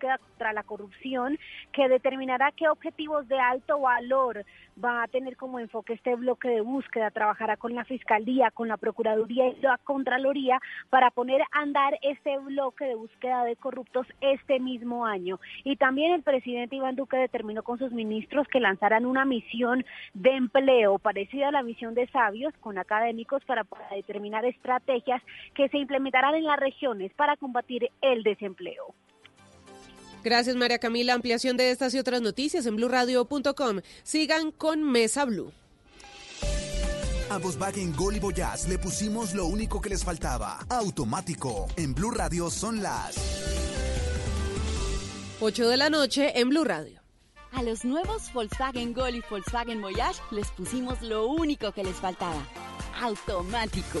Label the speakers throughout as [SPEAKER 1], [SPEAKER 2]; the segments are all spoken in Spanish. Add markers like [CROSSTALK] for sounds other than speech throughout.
[SPEAKER 1] búsqueda contra la corrupción que determinará qué objetivos de alto valor va a tener como enfoque este bloque de búsqueda, trabajará con la Fiscalía, con la Procuraduría y la Contraloría para poner a andar este bloque de búsqueda de corruptos este mismo año. Y también el presidente Iván Duque determinó con sus ministros que lanzarán una misión de empleo parecida a la misión de sabios con académicos para, determinar estrategias que se implementarán en las regiones para combatir el desempleo.
[SPEAKER 2] Gracias, María Camila. Ampliación de estas y otras noticias en blurradio.com. Sigan con Mesa Blue.
[SPEAKER 3] A Volkswagen Gol y Voyage le pusimos lo único que les faltaba. Automático. En Blue Radio son las
[SPEAKER 2] 8 de la noche en Blue Radio.
[SPEAKER 4] A los nuevos Volkswagen Gol y Volkswagen Voyage les pusimos lo único que les faltaba. Automático.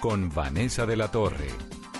[SPEAKER 5] con Vanessa de la Torre.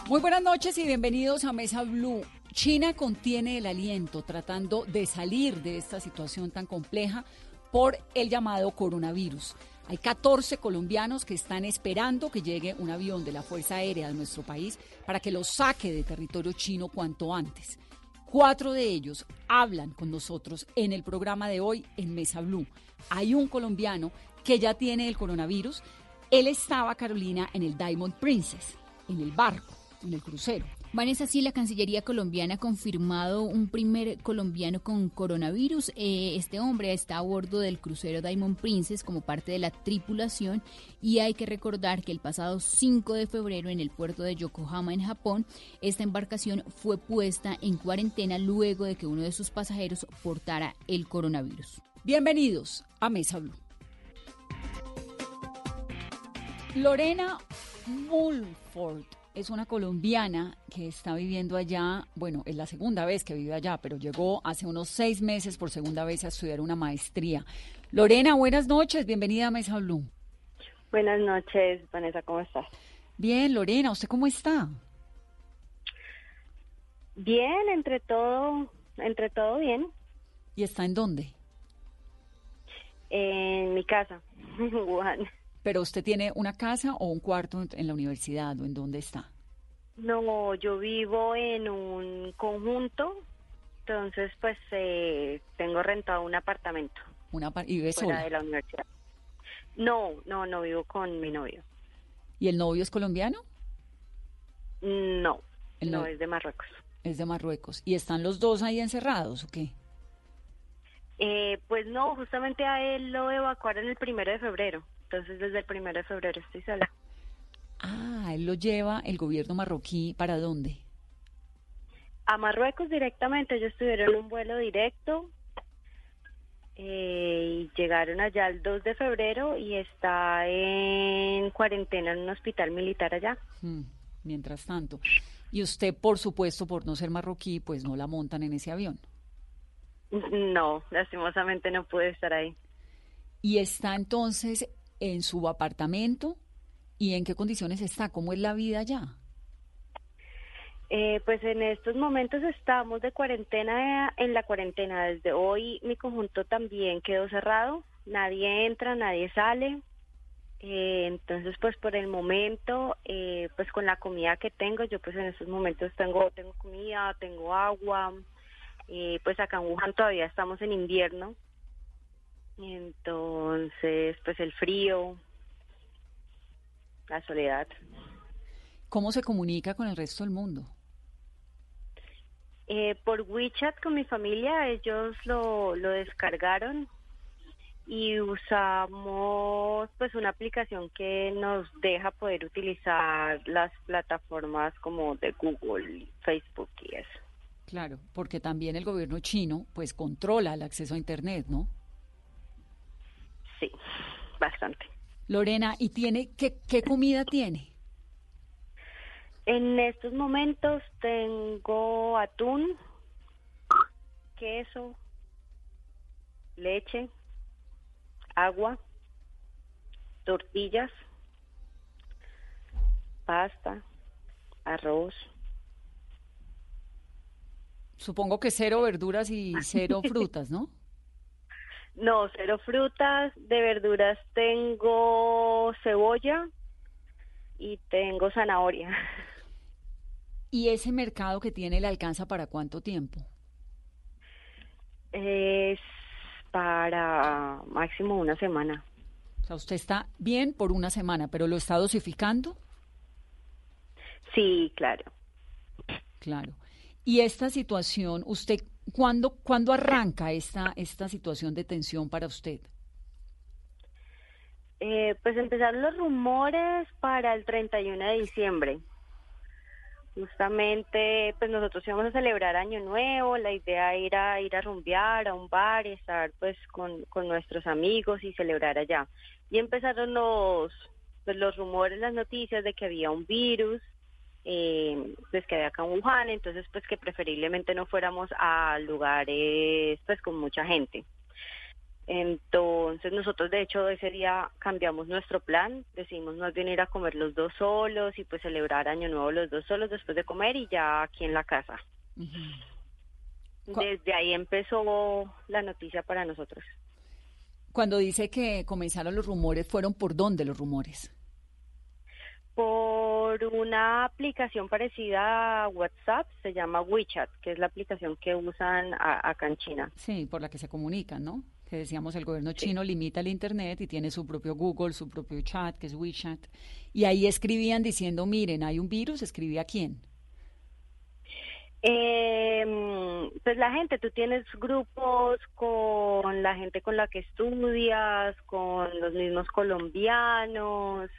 [SPEAKER 6] Muy buenas noches y bienvenidos a Mesa Blue. China contiene el aliento tratando de salir de esta situación tan compleja por el llamado coronavirus. Hay 14 colombianos que están esperando que llegue un avión de la Fuerza Aérea de nuestro país para que los saque de territorio chino cuanto antes. Cuatro de ellos hablan con nosotros en el programa de hoy en Mesa Blue. Hay un colombiano que ya tiene el coronavirus él estaba, Carolina, en el Diamond Princess, en el barco, en el crucero.
[SPEAKER 7] Vanessa, sí, la Cancillería colombiana ha confirmado un primer colombiano con coronavirus. Eh, este hombre está a bordo del crucero Diamond Princess como parte de la tripulación y hay que recordar que el pasado 5 de febrero en el puerto de Yokohama, en Japón, esta embarcación fue puesta en cuarentena luego de que uno de sus pasajeros portara el coronavirus.
[SPEAKER 6] Bienvenidos a Mesa Blue. Lorena Mulford es una colombiana que está viviendo allá, bueno, es la segunda vez que vive allá, pero llegó hace unos seis meses por segunda vez a estudiar una maestría. Lorena, buenas noches, bienvenida a Mesa Blue.
[SPEAKER 8] Buenas noches, Vanessa, ¿cómo estás?
[SPEAKER 6] Bien, Lorena, ¿usted cómo está?
[SPEAKER 8] Bien, entre todo, entre todo bien.
[SPEAKER 6] ¿Y está en dónde?
[SPEAKER 8] En mi casa, [LAUGHS] en Wuhan.
[SPEAKER 6] ¿Pero usted tiene una casa o un cuarto en la universidad o en dónde está?
[SPEAKER 8] No, yo vivo en un conjunto, entonces pues eh, tengo rentado un apartamento.
[SPEAKER 6] Una ¿Y vive
[SPEAKER 8] sola? de la universidad. No, no, no vivo con mi novio.
[SPEAKER 6] ¿Y el novio es colombiano?
[SPEAKER 8] No, no, es de Marruecos.
[SPEAKER 6] Es de Marruecos. ¿Y están los dos ahí encerrados o qué?
[SPEAKER 8] Eh, pues no, justamente a él lo evacuaron el primero de febrero. Entonces desde el primero de febrero estoy sola.
[SPEAKER 6] Ah, él lo lleva el gobierno marroquí para dónde?
[SPEAKER 8] A Marruecos directamente. Ellos tuvieron un vuelo directo eh, y llegaron allá el 2 de febrero y está en cuarentena en un hospital militar allá.
[SPEAKER 6] Hmm, mientras tanto. Y usted, por supuesto, por no ser marroquí, pues no la montan en ese avión.
[SPEAKER 8] No, lastimosamente no pude estar ahí.
[SPEAKER 6] Y está entonces en su apartamento y en qué condiciones está, cómo es la vida allá.
[SPEAKER 8] Eh, pues en estos momentos estamos de cuarentena en la cuarentena. Desde hoy mi conjunto también quedó cerrado, nadie entra, nadie sale. Eh, entonces, pues por el momento, eh, pues con la comida que tengo, yo pues en estos momentos tengo tengo comida, tengo agua. pues acá en Wuhan todavía estamos en invierno, entonces, pues el frío, la soledad.
[SPEAKER 6] ¿Cómo se comunica con el resto del mundo?
[SPEAKER 8] Eh, por WeChat con mi familia, ellos lo, lo descargaron y usamos pues una aplicación que nos deja poder utilizar las plataformas como de Google, Facebook y eso.
[SPEAKER 6] Claro, porque también el gobierno chino pues controla el acceso a internet, ¿no?
[SPEAKER 8] Sí, bastante.
[SPEAKER 6] Lorena, ¿y tiene qué, qué comida tiene?
[SPEAKER 8] En estos momentos tengo atún, queso, leche, agua, tortillas, pasta, arroz.
[SPEAKER 6] Supongo que cero verduras y cero frutas, ¿no?
[SPEAKER 8] No, cero frutas. De verduras tengo cebolla y tengo zanahoria.
[SPEAKER 6] ¿Y ese mercado que tiene le alcanza para cuánto tiempo?
[SPEAKER 8] Es para máximo una semana.
[SPEAKER 6] O sea, usted está bien por una semana, pero ¿lo está dosificando?
[SPEAKER 8] Sí, claro.
[SPEAKER 6] Claro. Y esta situación, usted, ¿cuándo, ¿cuándo arranca esta, esta situación de tensión para usted?
[SPEAKER 8] Eh, pues empezaron los rumores para el 31 de diciembre. Justamente, pues nosotros íbamos a celebrar Año Nuevo, la idea era ir a rumbear a un bar y estar pues con, con nuestros amigos y celebrar allá. Y empezaron los, pues, los rumores, las noticias de que había un virus, eh, pues que había acá en Wuhan, entonces pues que preferiblemente no fuéramos a lugares pues con mucha gente. Entonces nosotros de hecho ese día cambiamos nuestro plan, decidimos más bien ir a comer los dos solos y pues celebrar Año Nuevo los dos solos después de comer y ya aquí en la casa. Desde ahí empezó la noticia para nosotros.
[SPEAKER 6] Cuando dice que comenzaron los rumores, ¿fueron por dónde los rumores?
[SPEAKER 8] Por una aplicación parecida a WhatsApp, se llama WeChat, que es la aplicación que usan acá en China.
[SPEAKER 6] Sí, por la que se comunican, ¿no? que decíamos el gobierno chino limita el Internet y tiene su propio Google, su propio chat, que es WeChat. Y ahí escribían diciendo, miren, hay un virus, ¿escribía quién?
[SPEAKER 8] Eh, pues la gente, tú tienes grupos con la gente con la que estudias, con los mismos colombianos,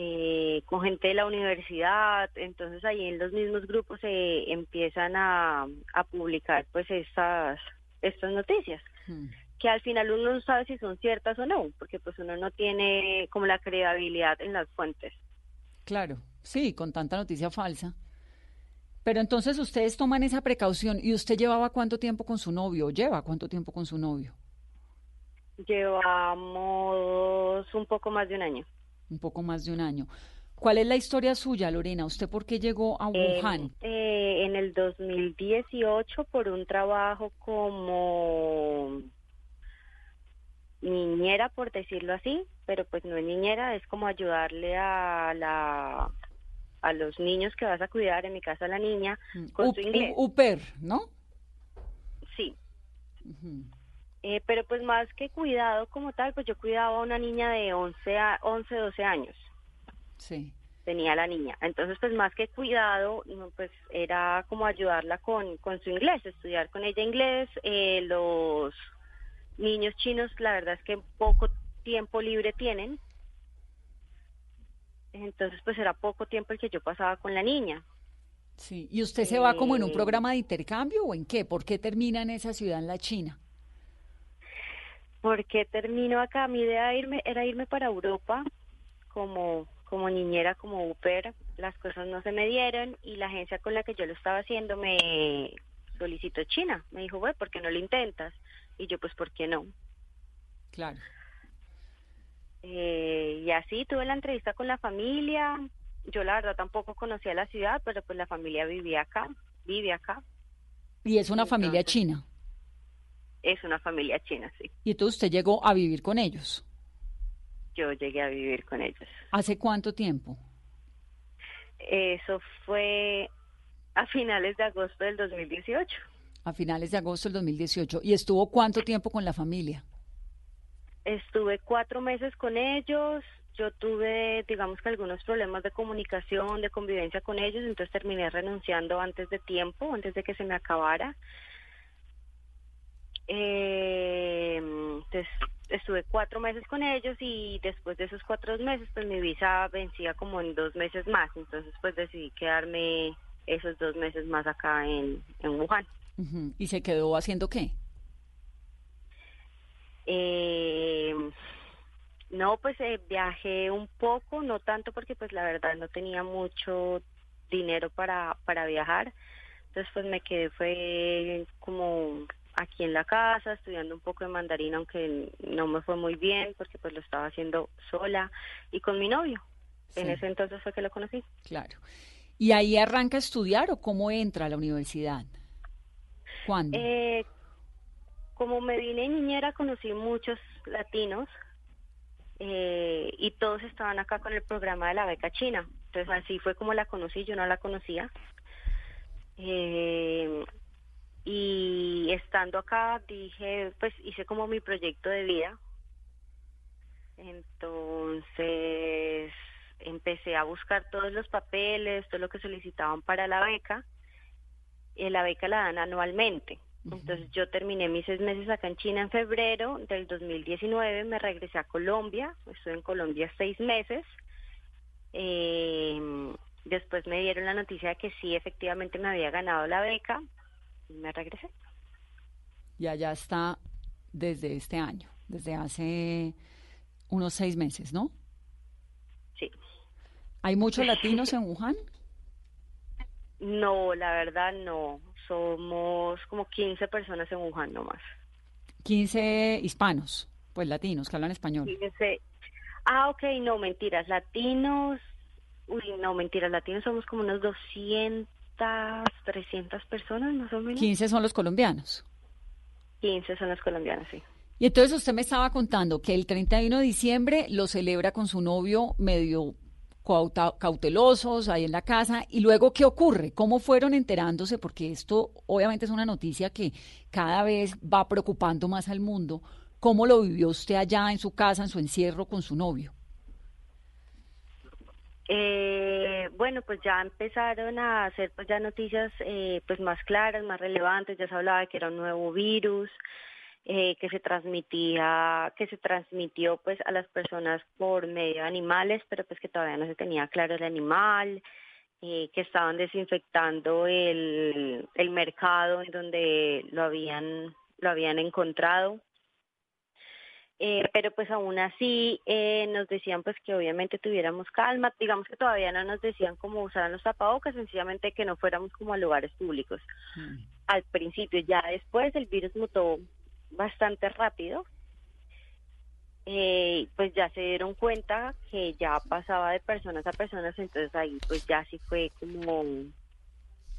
[SPEAKER 8] eh, con gente de la universidad, entonces ahí en los mismos grupos se empiezan a, a publicar pues estas, estas noticias. Hmm que al final uno no sabe si son ciertas o no, porque pues uno no tiene como la credibilidad en las fuentes.
[SPEAKER 6] Claro, sí, con tanta noticia falsa. Pero entonces ustedes toman esa precaución y usted llevaba cuánto tiempo con su novio, lleva cuánto tiempo con su novio.
[SPEAKER 8] Llevamos un poco más de un año.
[SPEAKER 6] Un poco más de un año. ¿Cuál es la historia suya, Lorena? ¿Usted por qué llegó a Wuhan?
[SPEAKER 8] Eh, en el 2018 por un trabajo como niñera, por decirlo así, pero pues no es niñera, es como ayudarle a la a los niños que vas a cuidar, en mi casa la niña, mm, con su inglés.
[SPEAKER 6] UPER, ¿no?
[SPEAKER 8] Sí. Eh, pero pues más que cuidado como tal, pues yo cuidaba a una niña de 11, a 11 12 años.
[SPEAKER 6] Sí.
[SPEAKER 8] Tenía la niña. Entonces, pues más que cuidado, pues era como ayudarla con, con su inglés, estudiar con ella inglés, eh, los niños chinos la verdad es que poco tiempo libre tienen. Entonces pues era poco tiempo el que yo pasaba con la niña.
[SPEAKER 6] Sí, ¿y usted se va como en un eh, programa de intercambio o en qué? ¿Por qué termina en esa ciudad en la China?
[SPEAKER 8] ¿Por qué termino acá? Mi idea irme, era irme para Europa como, como niñera, como UPER. Las cosas no se me dieron y la agencia con la que yo lo estaba haciendo me solicitó China. Me dijo, bueno, ¿por qué no lo intentas? Y yo, pues, ¿por qué no?
[SPEAKER 6] Claro.
[SPEAKER 8] Eh, y así tuve la entrevista con la familia. Yo la verdad tampoco conocía la ciudad, pero pues la familia vivía acá, vive acá.
[SPEAKER 6] ¿Y es una familia china?
[SPEAKER 8] Es una familia china, sí.
[SPEAKER 6] ¿Y entonces usted llegó a vivir con ellos?
[SPEAKER 8] Yo llegué a vivir con ellos.
[SPEAKER 6] ¿Hace cuánto tiempo?
[SPEAKER 8] Eso fue a finales de agosto del 2018
[SPEAKER 6] a finales de agosto del 2018. ¿Y estuvo cuánto tiempo con la familia?
[SPEAKER 8] Estuve cuatro meses con ellos. Yo tuve, digamos que algunos problemas de comunicación, de convivencia con ellos, entonces terminé renunciando antes de tiempo, antes de que se me acabara. Eh, entonces estuve cuatro meses con ellos y después de esos cuatro meses, pues mi visa vencía como en dos meses más, entonces pues decidí quedarme esos dos meses más acá en, en Wuhan.
[SPEAKER 6] ¿Y se quedó haciendo qué?
[SPEAKER 8] Eh, no, pues eh, viajé un poco, no tanto porque pues la verdad no tenía mucho dinero para, para viajar. Entonces pues me quedé, fue como aquí en la casa, estudiando un poco de mandarín, aunque no me fue muy bien porque pues lo estaba haciendo sola y con mi novio. En ese entonces fue que lo conocí.
[SPEAKER 6] Claro. ¿Y ahí arranca a estudiar o cómo entra a la universidad? ¿Cuándo?
[SPEAKER 8] Eh, como me vine niñera, conocí muchos latinos eh, y todos estaban acá con el programa de la beca china. Entonces así fue como la conocí, yo no la conocía. Eh, y estando acá dije, pues hice como mi proyecto de vida. Entonces empecé a buscar todos los papeles, todo lo que solicitaban para la beca. Y la beca la dan anualmente. Entonces yo terminé mis seis meses acá en China en febrero del 2019, me regresé a Colombia, estuve en Colombia seis meses. Eh, después me dieron la noticia de que sí, efectivamente me había ganado la beca me regresé.
[SPEAKER 6] Y allá está desde este año, desde hace unos seis meses, ¿no?
[SPEAKER 8] Sí.
[SPEAKER 6] ¿Hay muchos latinos en Wuhan?
[SPEAKER 8] No, la verdad no. Somos como 15 personas en Wuhan nomás.
[SPEAKER 6] 15 hispanos, pues latinos que hablan español.
[SPEAKER 8] 15. Ah, ok, no, mentiras. Latinos, uy, no, mentiras. Latinos somos como unos 200, 300 personas más o menos.
[SPEAKER 6] 15 son los colombianos.
[SPEAKER 8] 15 son los colombianos, sí.
[SPEAKER 6] Y entonces usted me estaba contando que el 31 de diciembre lo celebra con su novio medio cautelosos ahí en la casa. ¿Y luego qué ocurre? ¿Cómo fueron enterándose? Porque esto obviamente es una noticia que cada vez va preocupando más al mundo. ¿Cómo lo vivió usted allá en su casa, en su encierro con su novio?
[SPEAKER 8] Eh, bueno, pues ya empezaron a hacer pues ya noticias eh, pues más claras, más relevantes. Ya se hablaba de que era un nuevo virus. Eh, que se transmitía, que se transmitió pues a las personas por medio de animales, pero pues que todavía no se tenía claro el animal, eh, que estaban desinfectando el, el mercado en donde lo habían, lo habían encontrado. Eh, pero pues aún así nos decían pues que obviamente tuviéramos calma, digamos que todavía no nos decían cómo usar los tapabocas, sencillamente que no fuéramos como a lugares públicos. Mm. Al principio, ya después el virus mutó bastante rápido, eh, pues ya se dieron cuenta que ya pasaba de personas a personas, entonces ahí pues ya sí fue como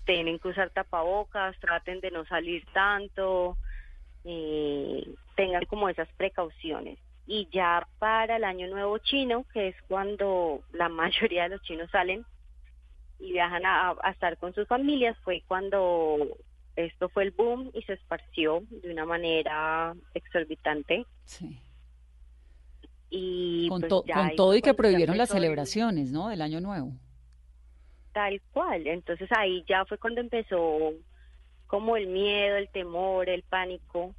[SPEAKER 8] tienen que usar tapabocas, traten de no salir tanto, eh, tengan como esas precauciones. Y ya para el año nuevo chino, que es cuando la [LAUGHS] mayoría de los chinos salen y viajan a estar con sus familias, fue cuando esto fue el boom y se esparció de una manera exorbitante. Sí.
[SPEAKER 6] Y con, pues, con todo y que prohibieron las celebraciones, ¿no? Del Año Nuevo.
[SPEAKER 8] Tal cual. Entonces ahí ya fue cuando empezó como el miedo, el temor, el pánico,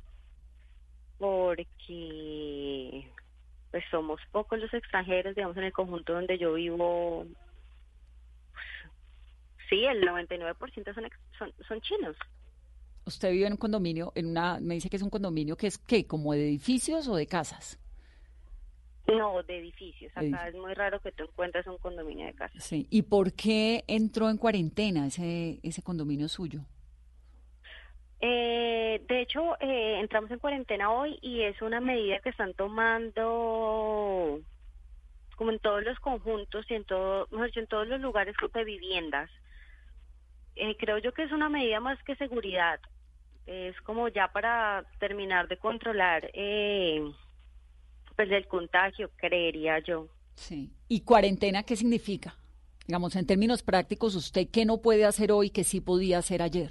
[SPEAKER 8] porque pues somos pocos los extranjeros, digamos, en el conjunto donde yo vivo. sí, el 99% son, son, son chinos
[SPEAKER 6] usted vive en un condominio, en una, me dice que es un condominio que es qué, como de edificios o de casas.
[SPEAKER 8] No, de edificios. Acá es muy raro que tú encuentres un condominio de casas.
[SPEAKER 6] Sí. ¿Y por qué entró en cuarentena ese, ese condominio suyo?
[SPEAKER 8] Eh, de hecho, eh, entramos en cuarentena hoy y es una medida que están tomando como en todos los conjuntos y en en todos los lugares de viviendas. Eh, creo yo que es una medida más que seguridad es como ya para terminar de controlar eh, pues el contagio, creería yo.
[SPEAKER 6] Sí. ¿Y cuarentena qué significa? Digamos, en términos prácticos, ¿usted qué no puede hacer hoy que sí podía hacer ayer?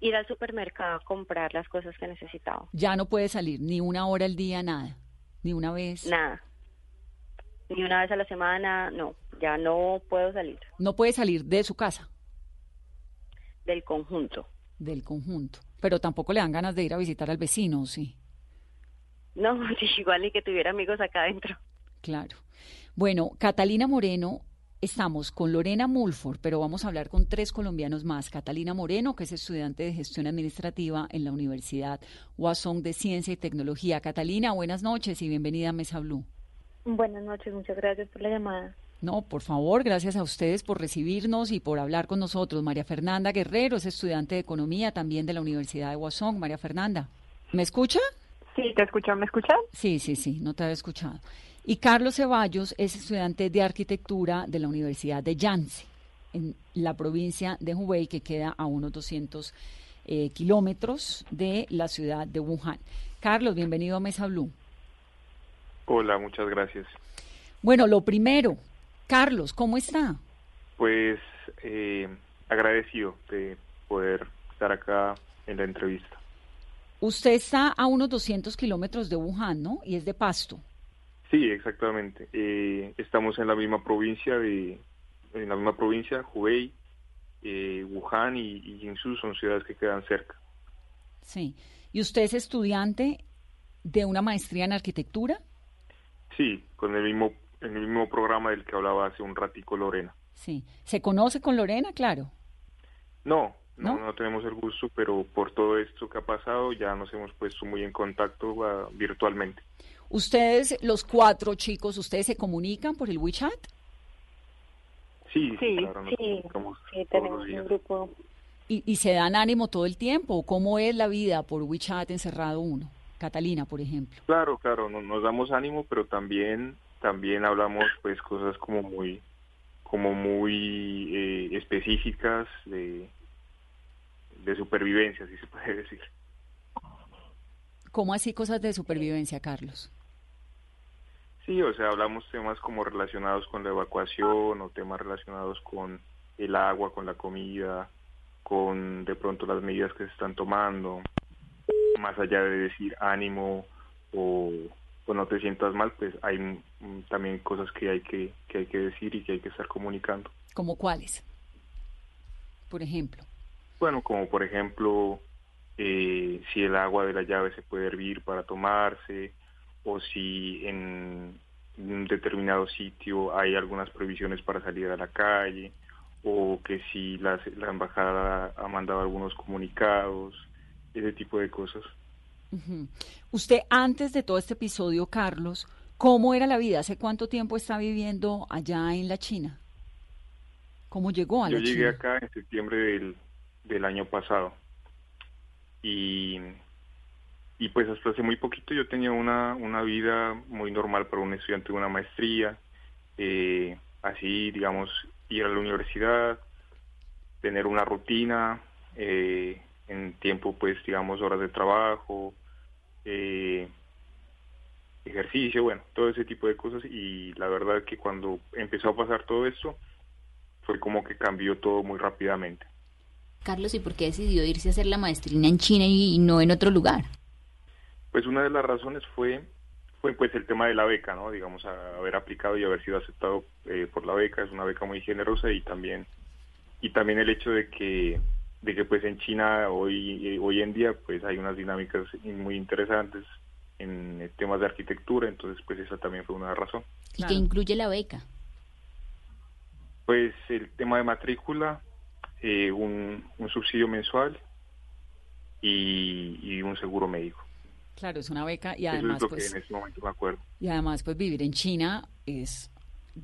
[SPEAKER 8] Ir al supermercado a comprar las cosas que necesitaba.
[SPEAKER 6] Ya no puede salir ni una hora al día, nada, ni una vez.
[SPEAKER 8] Nada. Ni una vez a la semana, no, ya no puedo salir.
[SPEAKER 6] No puede salir de su casa.
[SPEAKER 8] Del conjunto
[SPEAKER 6] del conjunto. Pero tampoco le dan ganas de ir a visitar al vecino, ¿sí?
[SPEAKER 8] No, [LAUGHS] igual ni que tuviera amigos acá adentro.
[SPEAKER 6] Claro. Bueno, Catalina Moreno, estamos con Lorena Mulford, pero vamos a hablar con tres colombianos más. Catalina Moreno, que es estudiante de gestión administrativa en la Universidad Guasón de Ciencia y Tecnología. Catalina, buenas noches y bienvenida a Mesa Blue.
[SPEAKER 9] Buenas noches, muchas gracias por la llamada.
[SPEAKER 6] No, por favor, gracias a ustedes por recibirnos y por hablar con nosotros. María Fernanda Guerrero es estudiante de Economía también de la Universidad de Guasón. María Fernanda, ¿me escucha?
[SPEAKER 10] Sí, te escucho. ¿Me escuchas?
[SPEAKER 6] Sí, sí, sí, no te había escuchado. Y Carlos Ceballos es estudiante de Arquitectura de la Universidad de Yangtze, en la provincia de Hubei, que queda a unos 200 eh, kilómetros de la ciudad de Wuhan. Carlos, bienvenido a Mesa Blue.
[SPEAKER 11] Hola, muchas gracias.
[SPEAKER 6] Bueno, lo primero, Carlos, ¿cómo está?
[SPEAKER 11] Pues eh, agradecido de poder estar acá en la entrevista.
[SPEAKER 6] Usted está a unos 200 kilómetros de Wuhan, ¿no? Y es de Pasto.
[SPEAKER 11] Sí, exactamente. Eh, estamos en la misma provincia de, en la misma provincia, Hubei, eh, Wuhan y, y Jinsu son ciudades que quedan cerca.
[SPEAKER 6] Sí. ¿Y usted es estudiante de una maestría en arquitectura?
[SPEAKER 11] Sí, con el mismo en el mismo programa del que hablaba hace un ratico Lorena.
[SPEAKER 6] Sí. ¿Se conoce con Lorena, claro?
[SPEAKER 11] No, no, no, tenemos el gusto, pero por todo esto que ha pasado ya nos hemos puesto muy en contacto uh, virtualmente.
[SPEAKER 6] ¿Ustedes, los cuatro chicos, ustedes se comunican por el WeChat?
[SPEAKER 11] Sí,
[SPEAKER 9] Sí,
[SPEAKER 11] claro, nos
[SPEAKER 9] sí, tenemos un grupo.
[SPEAKER 6] ¿Y, ¿Y se dan ánimo todo el tiempo? ¿Cómo es la vida por WeChat encerrado uno? Catalina, por ejemplo.
[SPEAKER 11] Claro, claro, no- nos damos ánimo, pero también también hablamos pues cosas como muy como muy eh, específicas de de supervivencia, si se puede decir.
[SPEAKER 6] ¿Cómo así cosas de supervivencia, Carlos?
[SPEAKER 11] Sí, o sea, hablamos temas como relacionados con la evacuación o temas relacionados con el agua, con la comida, con de pronto las medidas que se están tomando, más allá de decir ánimo o, o no te sientas mal, pues hay mm, también cosas que hay que, que hay que decir y que hay que estar comunicando.
[SPEAKER 6] ¿Cómo cuáles? Por ejemplo.
[SPEAKER 11] Bueno, como por ejemplo, eh, si el agua de la llave se puede hervir para tomarse, o si en un determinado sitio hay algunas prohibiciones para salir a la calle, o que si la, la embajada ha mandado algunos comunicados, ese tipo de cosas.
[SPEAKER 6] Usted, antes de todo este episodio, Carlos, ¿cómo era la vida? ¿Hace cuánto tiempo está viviendo allá en la China? ¿Cómo llegó a
[SPEAKER 11] Yo
[SPEAKER 6] la
[SPEAKER 11] llegué
[SPEAKER 6] China?
[SPEAKER 11] acá en septiembre del, del año pasado y, y pues hasta hace muy poquito yo tenía una, una vida muy normal para un estudiante de una maestría, eh, así digamos ir a la universidad, tener una rutina, eh, en tiempo pues digamos horas de trabajo, eh, ejercicio, bueno, todo ese tipo de cosas y la verdad que cuando empezó a pasar todo esto, fue como que cambió todo muy rápidamente.
[SPEAKER 7] Carlos, ¿y por qué decidió irse a hacer la maestrina en China y no en otro lugar?
[SPEAKER 11] Pues una de las razones fue fue pues el tema de la beca, ¿no? Digamos, a- haber aplicado y haber sido aceptado eh, por la beca, es una beca muy generosa y también y también el hecho de que de que pues en China hoy eh, hoy en día pues hay unas dinámicas muy interesantes en temas de arquitectura, entonces pues esa también fue una razón.
[SPEAKER 7] ¿Y qué incluye la beca?
[SPEAKER 11] Pues el tema de matrícula, eh, un, un subsidio mensual y, y un seguro médico.
[SPEAKER 6] Claro, es una beca y
[SPEAKER 11] Eso
[SPEAKER 6] además,
[SPEAKER 11] es lo
[SPEAKER 6] pues,
[SPEAKER 11] que en este momento me acuerdo.
[SPEAKER 6] y además, pues vivir en China es,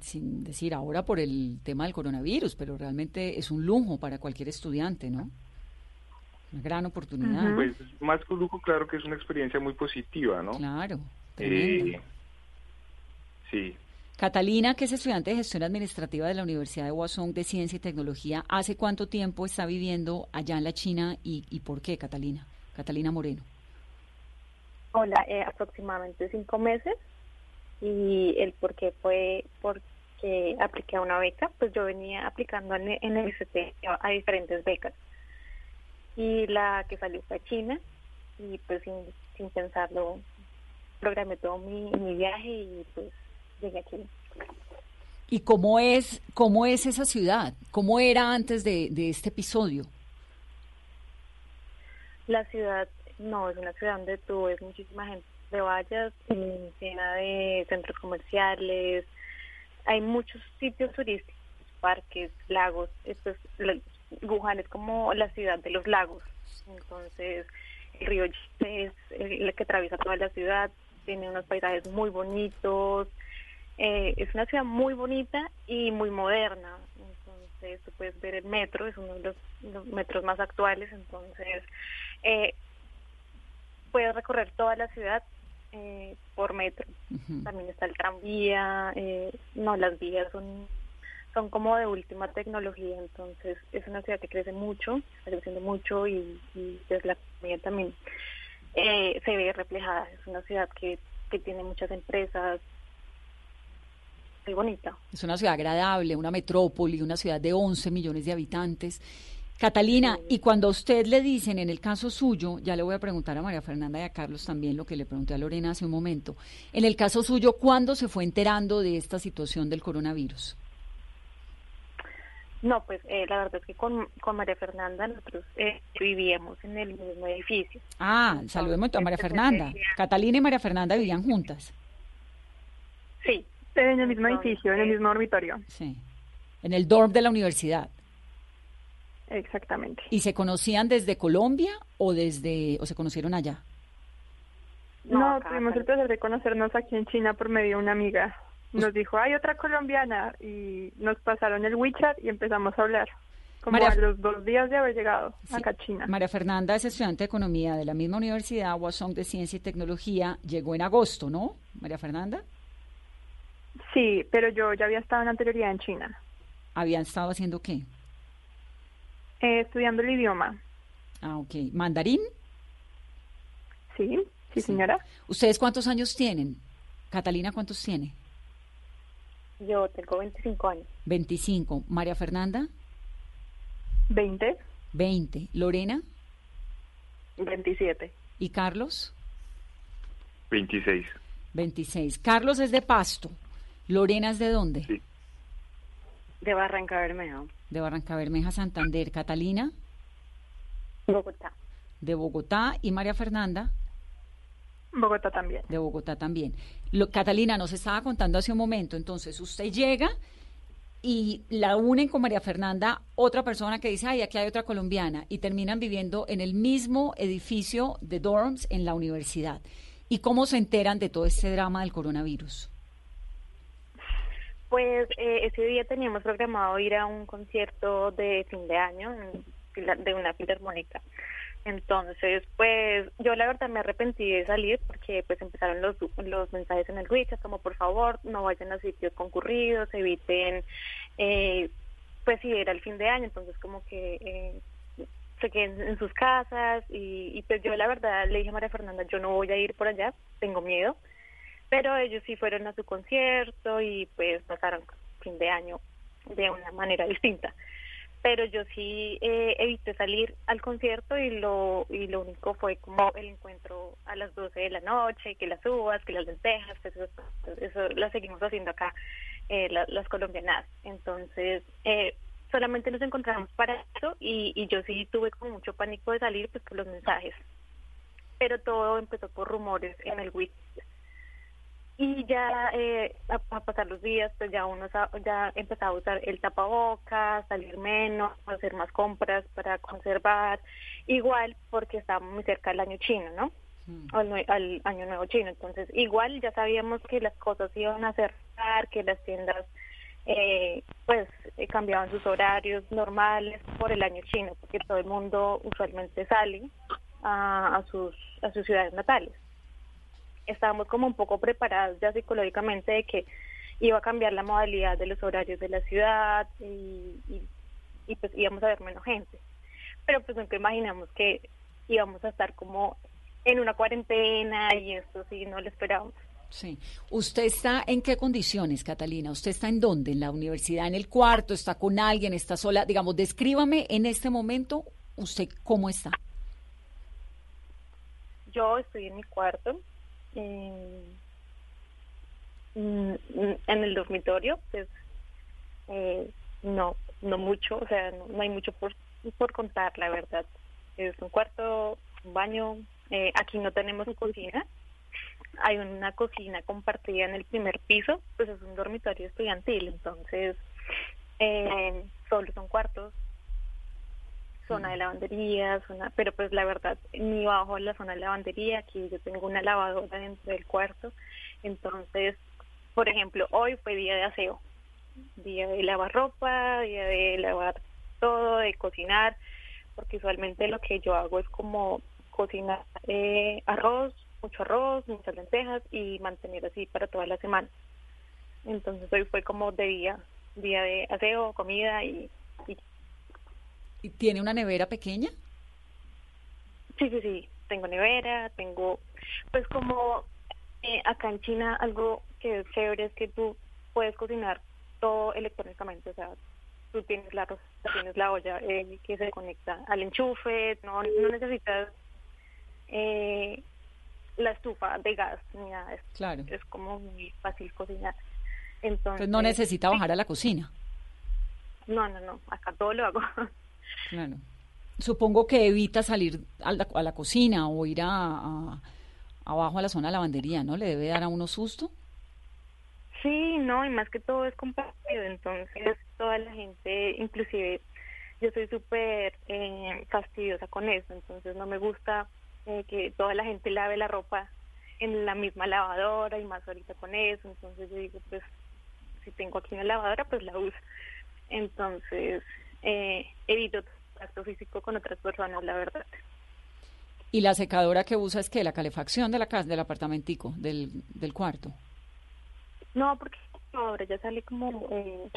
[SPEAKER 6] sin decir ahora por el tema del coronavirus, pero realmente es un lujo para cualquier estudiante, ¿no? Una gran oportunidad.
[SPEAKER 11] Pues más que un lujo, claro que es una experiencia muy positiva, ¿no?
[SPEAKER 6] Claro, tremendo.
[SPEAKER 11] Eh, sí,
[SPEAKER 6] Catalina, que es estudiante de gestión administrativa de la Universidad de Huazón de Ciencia y Tecnología, ¿hace cuánto tiempo está viviendo allá en la China y, y por qué, Catalina? Catalina Moreno.
[SPEAKER 9] Hola, eh, aproximadamente cinco meses y el por qué fue porque apliqué a una beca, pues yo venía aplicando en, en el a, a diferentes becas y la que salió fue a China y pues sin, sin pensarlo programé todo mi, mi viaje y pues llegué a China.
[SPEAKER 6] ¿Y cómo es, cómo es esa ciudad? ¿Cómo era antes de, de este episodio?
[SPEAKER 9] La ciudad, no, es una ciudad donde tú ves muchísima gente de vallas, mm, llena de centros comerciales, hay muchos sitios turísticos, parques, lagos, esto es, Wuhan es como la ciudad de los lagos, entonces el río es el que atraviesa toda la ciudad, tiene unos paisajes muy bonitos, Eh, es una ciudad muy bonita y muy moderna. Entonces, tú puedes ver el metro, es uno de los, metros más actuales. Entonces, eh, puedes recorrer toda la ciudad eh, por metro. También está el tranvía. no, las vías son son como de última tecnología, entonces es una ciudad que crece mucho, está creciendo mucho y, y desde la economía también se ve reflejada. Es una ciudad que, que tiene muchas empresas, muy bonita.
[SPEAKER 6] Es una ciudad agradable, una metrópoli, una ciudad de 11 millones de habitantes. Catalina, y cuando a usted le dicen, en el caso suyo, ya le voy a preguntar a María Fernanda y a Carlos también lo que le pregunté a Lorena hace un momento, en el caso suyo, ¿cuándo se fue enterando de esta situación del coronavirus?
[SPEAKER 9] No, pues eh, la verdad es que con, con María Fernanda nosotros eh, vivíamos en el mismo edificio.
[SPEAKER 6] Ah, saludemos a María Fernanda. Catalina y María Fernanda vivían juntas.
[SPEAKER 9] Sí,
[SPEAKER 10] en el mismo edificio, en el mismo dormitorio.
[SPEAKER 6] Sí. En el dorm de la universidad.
[SPEAKER 10] Exactamente.
[SPEAKER 6] ¿Y se conocían desde Colombia o desde o se conocieron allá?
[SPEAKER 10] No, tuvimos el placer de conocernos aquí en China por medio de una amiga. Nos dijo, hay otra colombiana y nos pasaron el WeChat y empezamos a hablar. Como a los dos días de haber llegado acá a China.
[SPEAKER 6] María Fernanda es estudiante de Economía de la misma universidad, Wasong de Ciencia y Tecnología. Llegó en agosto, ¿no, María Fernanda?
[SPEAKER 10] Sí, pero yo ya había estado en anterioridad en China.
[SPEAKER 6] ¿Habían estado haciendo qué?
[SPEAKER 10] Eh, estudiando el idioma.
[SPEAKER 6] Ah, ok. ¿Mandarín?
[SPEAKER 10] Sí, sí, señora.
[SPEAKER 6] ¿Ustedes cuántos años tienen? Catalina, ¿cuántos tiene?
[SPEAKER 9] Yo tengo 25 años.
[SPEAKER 6] 25. ¿María Fernanda?
[SPEAKER 10] 20.
[SPEAKER 6] 20. ¿Lorena?
[SPEAKER 9] 27.
[SPEAKER 6] ¿Y Carlos?
[SPEAKER 11] 26.
[SPEAKER 6] 26. Carlos es de Pasto. ¿Lorena es de dónde?
[SPEAKER 11] Sí.
[SPEAKER 9] De Barranca Bermeja.
[SPEAKER 6] De Barranca Bermeja, Santander. ¿Catalina?
[SPEAKER 9] Bogotá.
[SPEAKER 6] De Bogotá. ¿Y María Fernanda?
[SPEAKER 10] Bogotá también.
[SPEAKER 6] De Bogotá también. Catalina nos estaba contando hace un momento, entonces usted llega y la unen con María Fernanda, otra persona que dice, ay, aquí hay otra colombiana, y terminan viviendo en el mismo edificio de dorms en la universidad. ¿Y cómo se enteran de todo este drama del coronavirus?
[SPEAKER 9] Pues eh, ese día teníamos programado ir a un concierto de fin de año de una filarmónica. Entonces, pues yo la verdad me arrepentí de salir porque pues empezaron los, los mensajes en el WeChat como por favor no vayan a sitios concurridos, eviten, eh, pues si era el fin de año, entonces como que eh, se queden en sus casas y, y pues yo la verdad le dije a María Fernanda, yo no voy a ir por allá, tengo miedo pero ellos sí fueron a su concierto y pues pasaron fin de año de una manera [LAUGHS] distinta. Pero yo sí eh, evité salir al concierto y lo y lo único fue como el encuentro a las 12 de la noche, que las uvas, que las lentejas, pues eso, eso lo seguimos haciendo acá eh, las colombianas. Entonces, eh, solamente nos encontramos para eso y, y yo sí tuve como mucho pánico de salir pues por los mensajes. Pero todo empezó por rumores en el WIT y ya eh, a, pasar los días pues ya uno ya empezaba a usar el tapabocas salir menos hacer más compras para conservar. Igual porque estábamos muy cerca del año chino no mm. al, año nuevo chino. Entonces igual ya sabíamos que las cosas iban a cerrar que las tiendas eh, pues eh, cambiaban sus horarios normales por el año chino porque todo el mundo usualmente sale a, a sus a sus ciudades natales estábamos como un poco preparados ya psicológicamente de que iba a cambiar la modalidad de los horarios de la ciudad y, y, pues íbamos a ver menos gente. Pero pues nunca imaginamos que íbamos a estar como en una cuarentena y esto sí no lo esperábamos.
[SPEAKER 6] Sí. ¿Usted está en qué condiciones, Catalina? ¿Usted está en dónde? ¿En la universidad? ¿En el cuarto? ¿Está con alguien? ¿Está sola? Digamos, descríbame en este momento usted cómo está.
[SPEAKER 9] Yo estoy en mi cuarto, en el dormitorio, pues eh, no, no mucho, o sea, no, hay mucho por, por contar, la verdad. Es un cuarto, un baño, eh, aquí no tenemos cocina, hay una cocina compartida en el primer piso, pues es un dormitorio estudiantil, entonces eh, solo son cuartos, zona de lavandería, zona, pero pues la verdad ni bajo la zona de lavandería, aquí yo tengo una lavadora dentro del cuarto, entonces por ejemplo, hoy fue día de aseo, día de lavar ropa, día de lavar todo, de cocinar, porque usualmente lo que yo hago es como cocinar eh, arroz, mucho arroz, muchas lentejas y mantener así para toda la semana. Entonces hoy fue como de día, día de aseo, comida y...
[SPEAKER 6] tiene una nevera pequeña?
[SPEAKER 9] Sí, sí, sí, tengo nevera, tengo, pues como eh, acá en China algo que es chévere es que tú puedes cocinar todo electrónicamente, o sea, tú tienes la tienes la olla eh, que se conecta al enchufe, no, no necesitas eh, la estufa de gas ni nada. Es, claro. es como muy fácil cocinar. Entonces,
[SPEAKER 6] no necesita bajar a la cocina.
[SPEAKER 9] No, no, no, acá todo lo hago. [LAUGHS]
[SPEAKER 6] Claro. Supongo que evita salir a la, a la cocina o ir a, abajo a la zona de lavandería, ¿no? ¿Le debe dar a uno susto?
[SPEAKER 9] Sí, no, y más que todo es compartido, entonces toda la gente, inclusive yo soy súper eh, fastidiosa con eso, entonces no me gusta eh, que toda la gente lave la ropa en la misma lavadora y más ahorita con eso, entonces yo digo, pues si tengo aquí una lavadora, pues la uso. Entonces, eh, evito contacto físico con otras personas, la verdad.
[SPEAKER 6] ¿Y la secadora que usa es que la calefacción de la casa, del apartamentico, del, del cuarto?
[SPEAKER 9] No, porque ahora ya sale como eh,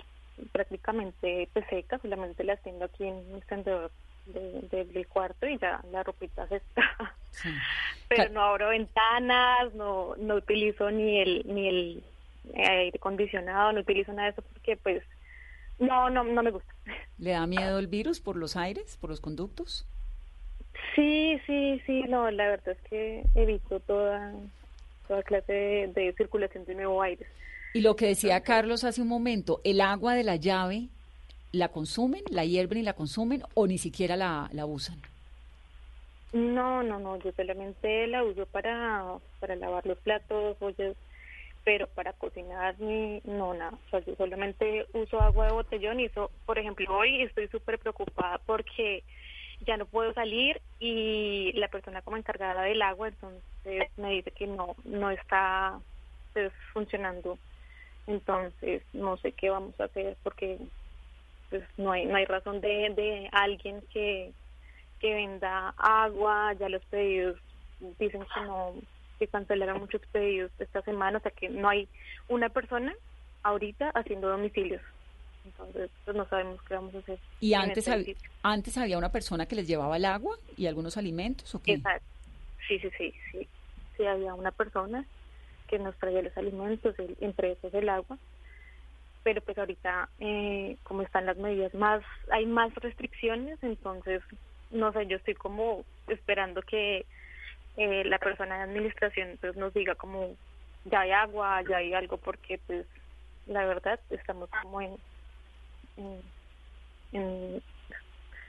[SPEAKER 9] prácticamente pues, seca, solamente la tengo aquí en el extendedor del cuarto y ya la ropita se está. [LAUGHS] Pero no abro ventanas, no no utilizo ni el ni el aire acondicionado, no utilizo nada de eso porque pues no no no me gusta. [LAUGHS]
[SPEAKER 6] ¿Le da miedo el virus por los aires, por los conductos?
[SPEAKER 9] Sí, sí, sí, no, la verdad es que evito toda toda clase de, circulación de nuevo aire.
[SPEAKER 6] Y lo que decía Carlos hace un momento, el agua de la llave ¿La consumen, la hierven y la consumen o ni siquiera la, la usan?
[SPEAKER 9] No, no, no, yo solamente la uso para, para lavar los platos, ollas, pero para cocinar no, nada. O sea, yo solamente uso agua de botellón y eso, por ejemplo, hoy estoy súper preocupada porque ya no puedo salir y la persona como encargada del agua entonces me dice que no, no está pues, funcionando. Entonces no sé qué vamos a hacer porque pues no hay no hay razón de, de alguien que, que venda agua, ya los pedidos dicen que no que cancelaron muchos pedidos esta semana, o sea que no hay una persona ahorita haciendo domicilios. Entonces, pues no sabemos qué vamos a hacer.
[SPEAKER 6] ¿Y antes, este antes había una persona que les llevaba el agua y algunos alimentos o qué?
[SPEAKER 9] Exacto. Sí, sí, sí, sí. Sí, había una persona que nos traía los alimentos, entre esos el agua, pero pues ahorita eh, como están las medidas más hay más restricciones entonces no sé yo estoy como esperando que eh, la persona de administración pues nos diga como ya hay agua ya hay algo porque pues la verdad estamos como en, en,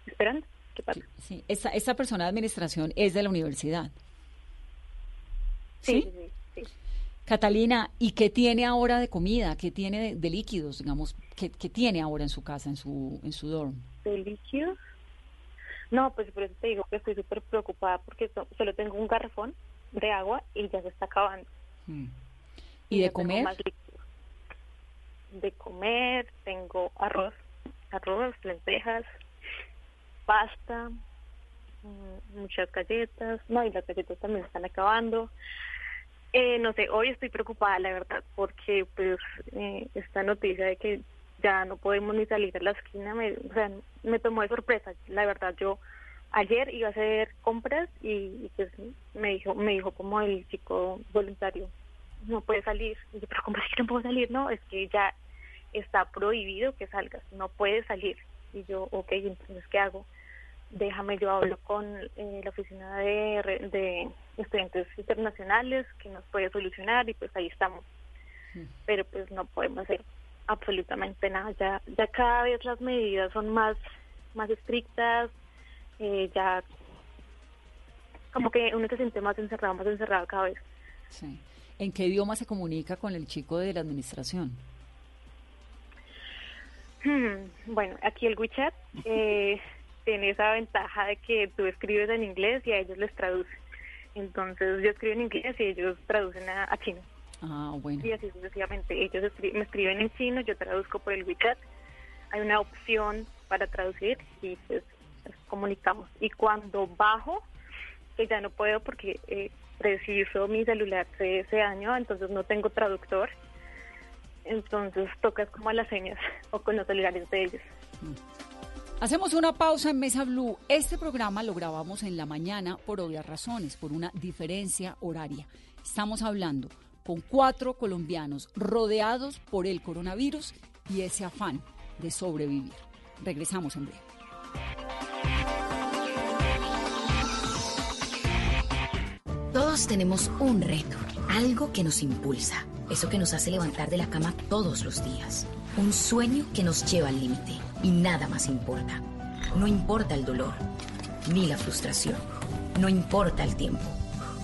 [SPEAKER 9] esperando qué pasa
[SPEAKER 6] sí, Esta, persona de administración es de la universidad
[SPEAKER 9] sí, sí
[SPEAKER 6] Catalina, ¿y qué tiene ahora de comida? ¿Qué tiene de, líquidos, digamos? ¿qué, tiene ahora en su casa, en su, en su dorm?
[SPEAKER 9] ¿De líquidos? No, pues por eso te digo que estoy súper preocupada porque solo tengo un garrafón de agua y ya se está acabando.
[SPEAKER 6] Mm. ¿Y, de comer?
[SPEAKER 9] De comer, tengo arroz, arroz, lentejas, pasta, mm, muchas galletas. No, y las galletas también están acabando. Eh, no sé, hoy estoy preocupada, la verdad, porque pues eh, esta noticia de que ya no podemos ni salir a la esquina, me, o sea, me tomó de sorpresa. La verdad, yo ayer iba a hacer compras y, pues me dijo, me dijo como el chico voluntario, no puede salir. Y yo, pero ¿cómo es que no puedo salir? No, es que ya está prohibido que salgas, no puedes salir. Y yo, ok, entonces, ¿qué hago? déjame yo hablo con eh, la oficina de, de, estudiantes internacionales que nos puede solucionar y pues ahí estamos. Pero pues no podemos hacer absolutamente nada. Ya, ya cada vez las medidas son más, más estrictas, eh, ya como que uno se siente más encerrado, más encerrado cada vez.
[SPEAKER 6] Sí. ¿En qué idioma se comunica con el chico de la administración?
[SPEAKER 9] Hmm, bueno, aquí el WeChat eh, [LAUGHS] tiene esa ventaja de que tú escribes en inglés y a ellos les traduce. Entonces yo escribo en inglés y ellos traducen a, chino.
[SPEAKER 6] Ah, bueno.
[SPEAKER 10] Y así sucesivamente. Ellos me escriben en chino, yo traduzco por el WeChat. Hay una opción para traducir y pues, pues comunicamos. Y cuando bajo, que ya no puedo porque eh, preciso mi celular de ese año, entonces no tengo traductor. Entonces tocas como a las señas o con los celulares de ellos.
[SPEAKER 6] Hacemos una pausa en Mesa Blue. Este programa lo grabamos en la mañana por obvias razones, por una diferencia horaria. Estamos hablando con cuatro colombianos rodeados por el coronavirus y ese afán de sobrevivir. Regresamos en breve.
[SPEAKER 12] Todos tenemos un reto, algo que nos impulsa, eso que nos hace levantar de la cama todos los días, un sueño que nos lleva al límite y nada más importa. No importa el dolor, ni la frustración, no importa el tiempo.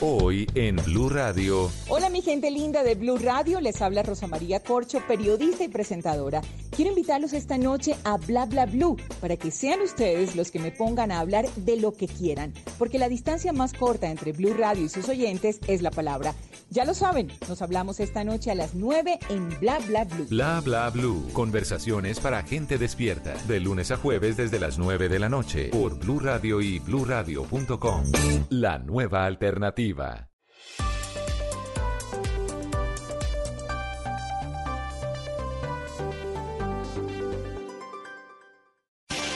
[SPEAKER 5] Hoy en Blue Radio.
[SPEAKER 13] Hola mi gente linda de Blue Radio, les habla Rosa María Corcho, periodista y presentadora. Quiero invitarlos esta noche a Bla Bla Blue para que sean ustedes los que me pongan a hablar de lo que quieran, porque la distancia más corta entre Blue Radio y sus oyentes es la palabra. Ya lo saben, nos hablamos esta noche a las 9 en Bla Bla Blue.
[SPEAKER 5] Bla Bla Blue, conversaciones para gente despierta, de lunes a jueves desde las 9 de la noche por Blue Radio y bluradio.com. La nueva alternativa. narrativa.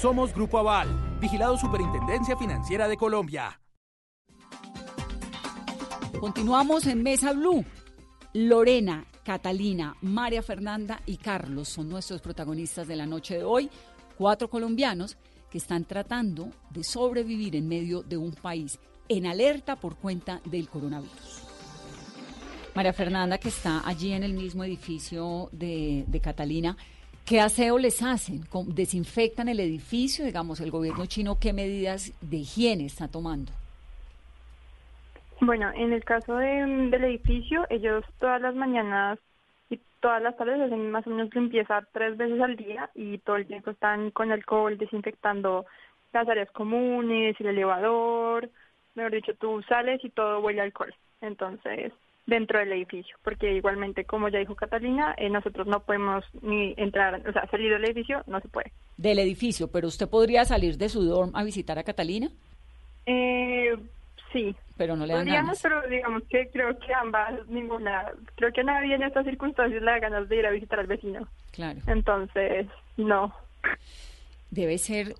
[SPEAKER 14] Somos Grupo Aval, vigilado Superintendencia Financiera de Colombia.
[SPEAKER 6] Continuamos en Mesa Blue. Lorena, Catalina, María Fernanda y Carlos son nuestros protagonistas de la noche de hoy. Cuatro colombianos que están tratando de sobrevivir en medio de un país en alerta por cuenta del coronavirus. María Fernanda, que está allí en el mismo edificio de, de Catalina, ¿Qué aseo les hacen? ¿Desinfectan el edificio? Digamos, el gobierno chino, ¿qué medidas de higiene está tomando?
[SPEAKER 10] Bueno, en el caso del edificio, ellos todas las mañanas y todas las tardes hacen más o menos limpieza tres veces al día y todo el tiempo están con alcohol desinfectando las áreas comunes, el elevador, mejor dicho, tú sales y todo huele alcohol. Entonces, dentro del edificio, porque igualmente, como ya dijo Catalina, eh, nosotros no podemos ni entrar, o sea, salir del edificio no se puede.
[SPEAKER 6] Del edificio, pero usted podría salir de su dorm a visitar a Catalina?
[SPEAKER 10] Eh, sí.
[SPEAKER 6] Pero no le dan
[SPEAKER 10] Podríamos, pero digamos que creo que ambas, ninguna, creo que nadie en estas circunstancias le da ganas de ir a visitar al vecino.
[SPEAKER 6] Claro.
[SPEAKER 10] Entonces, no.
[SPEAKER 6] Debe ser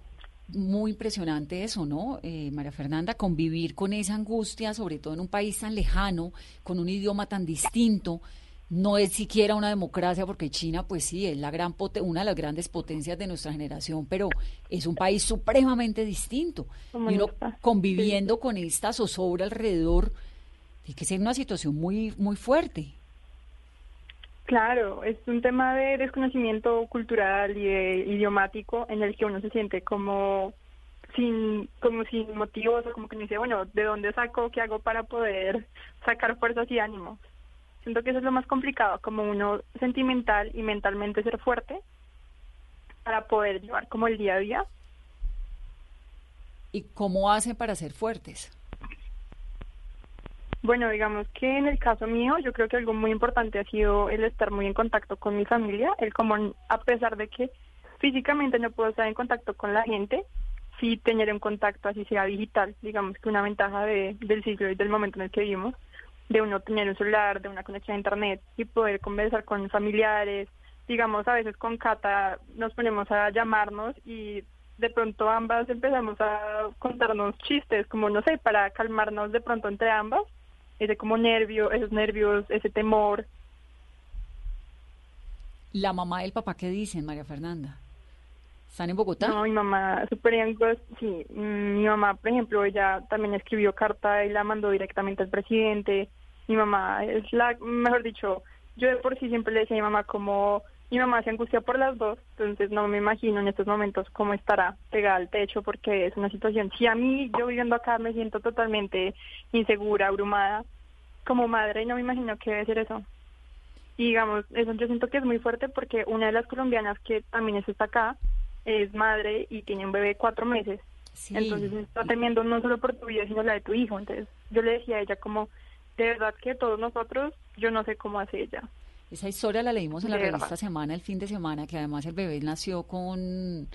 [SPEAKER 6] muy impresionante eso, ¿no, eh, María Fernanda? Convivir con esa angustia, sobre todo en un país tan lejano, con un idioma tan distinto. No es siquiera una democracia, porque China, pues sí, es la gran una de las grandes potencias de nuestra generación, pero es un país supremamente distinto. Y uno conviviendo con esta zozobra alrededor, tiene que ser una situación muy, muy fuerte.
[SPEAKER 10] Claro, es un tema de desconocimiento cultural y idiomático en el que uno se siente como sin como sin motivos o como que dice, bueno, ¿de dónde saco? ¿Qué hago para poder sacar fuerzas y ánimos? Siento que eso es lo más complicado, como uno sentimental y mentalmente ser fuerte para poder llevar como el día a día.
[SPEAKER 6] ¿Y cómo hacen para ser fuertes?
[SPEAKER 10] Bueno, digamos que en el caso mío, yo creo que algo muy importante ha sido el estar muy en contacto con mi familia, el como a pesar de que físicamente no puedo estar en contacto con la gente, sí tener un contacto así sea digital, digamos que una ventaja de, del siglo y del momento en el que vivimos, de uno tener un celular, de una conexión a internet y poder conversar con familiares, digamos a veces con Cata nos ponemos a llamarnos y de pronto ambas empezamos a contarnos chistes, como no sé, para calmarnos de pronto entre ambas, ese como nervio, esos nervios, ese temor.
[SPEAKER 6] ¿La mamá y el papá qué dicen, María Fernanda? ¿Están en Bogotá?
[SPEAKER 10] No, mi mamá, super sí, mi mamá, por ejemplo, ella también escribió carta y la mandó directamente al presidente. Mi mamá es la, mejor dicho, yo de por sí siempre le decía a mi mamá como mi mamá se angustia por las dos, entonces no me imagino en estos momentos cómo estará pegada al techo porque es una situación, si a mí yo viviendo acá me siento totalmente insegura, abrumada como madre, no me imagino que debe ser eso. Y digamos, eso yo siento que es muy fuerte porque una de las colombianas que también está acá es madre y tiene un bebé cuatro meses. Entonces está temiendo no solo por tu vida, sino la de tu hijo. Entonces yo le decía a ella como, de verdad que todos nosotros, yo no sé cómo hace ella.
[SPEAKER 6] Esa historia la leímos en la revista Semana, el fin de semana, que además el bebé nació con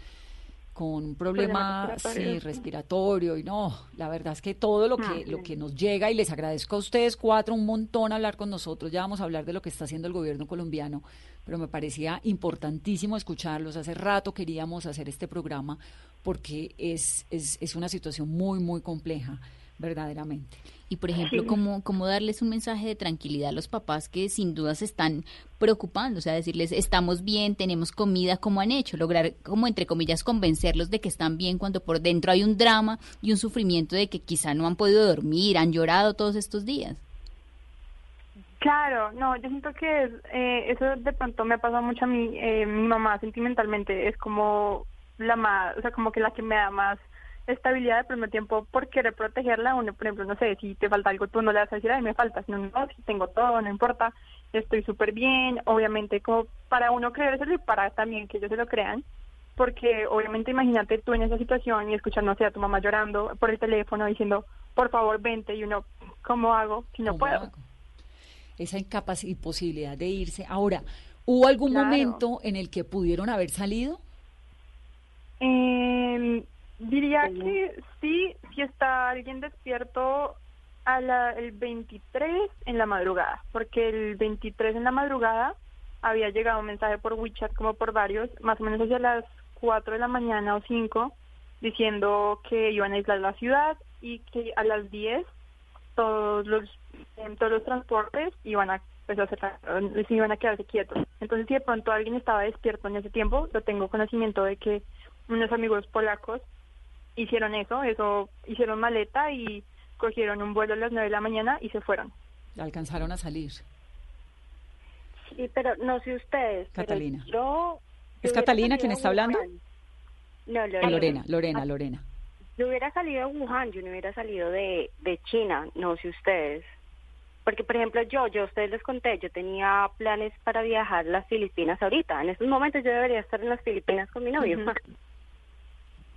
[SPEAKER 6] con un problema respiratorio. respiratorio y no, la verdad es que todo lo que ah, lo que nos llega y les agradezco a ustedes cuatro un montón hablar con nosotros, ya vamos a hablar de lo que está haciendo el gobierno colombiano, pero me parecía importantísimo escucharlos, hace rato queríamos hacer este programa porque es es, es una situación muy muy compleja verdaderamente.
[SPEAKER 7] Y por ejemplo, ¿cómo, ¿cómo darles un mensaje de tranquilidad a los papás que sin duda se están preocupando? O sea, decirles, estamos bien, tenemos comida, como han hecho? Lograr, como entre comillas, convencerlos de que están bien cuando por dentro hay un drama y un sufrimiento de que quizá no han podido dormir, han llorado todos estos días.
[SPEAKER 10] Claro, no, yo siento que eh, eso de pronto me ha pasado mucho a mí, eh, mi mamá sentimentalmente es como la más, o sea, como que la que me da más estabilidad al primer tiempo por querer protegerla. Uno, por ejemplo, no sé, si te falta algo, tú no le vas a decir, ay, me falta, sino, no, si tengo todo, no importa, estoy súper bien. Obviamente, como para uno creérselo y para también que ellos se lo crean. Porque obviamente imagínate tú en esa situación y escuchar, no sé, a tu mamá llorando por el teléfono diciendo, por favor, vente, y uno, ¿cómo hago si no puedo?
[SPEAKER 6] Esa incapacidad y posibilidad de irse. Ahora, ¿hubo algún momento en el que pudieron haber salido?
[SPEAKER 10] Eh, Diría que sí, si está alguien despierto a la, el 23 en la madrugada, porque el 23 en la madrugada había llegado un mensaje por WeChat como por varios, más o menos hacia las 4 de la mañana o 5, diciendo que iban a aislar la ciudad y que a las 10 todos los todos los transportes iban a pues, iban a quedarse quietos. Entonces, si de pronto alguien estaba despierto en ese tiempo, lo tengo conocimiento de que unos amigos polacos hicieron eso, eso hicieron maleta y cogieron un vuelo a las 9 de la mañana y se fueron.
[SPEAKER 6] Alcanzaron a salir.
[SPEAKER 9] Sí, pero no sé ustedes.
[SPEAKER 6] Catalina.
[SPEAKER 9] Yo,
[SPEAKER 6] ¿Es Catalina quien está hablando?
[SPEAKER 9] No,
[SPEAKER 6] Lorena. Lorena, Lorena, ah, Lorena.
[SPEAKER 9] Yo hubiera salido de Wuhan, yo no hubiera salido de, de China, no sé ustedes. Porque, por ejemplo, yo, yo a ustedes les conté, yo tenía planes para viajar a las Filipinas ahorita. En estos momentos yo debería estar en las Filipinas con mi novio.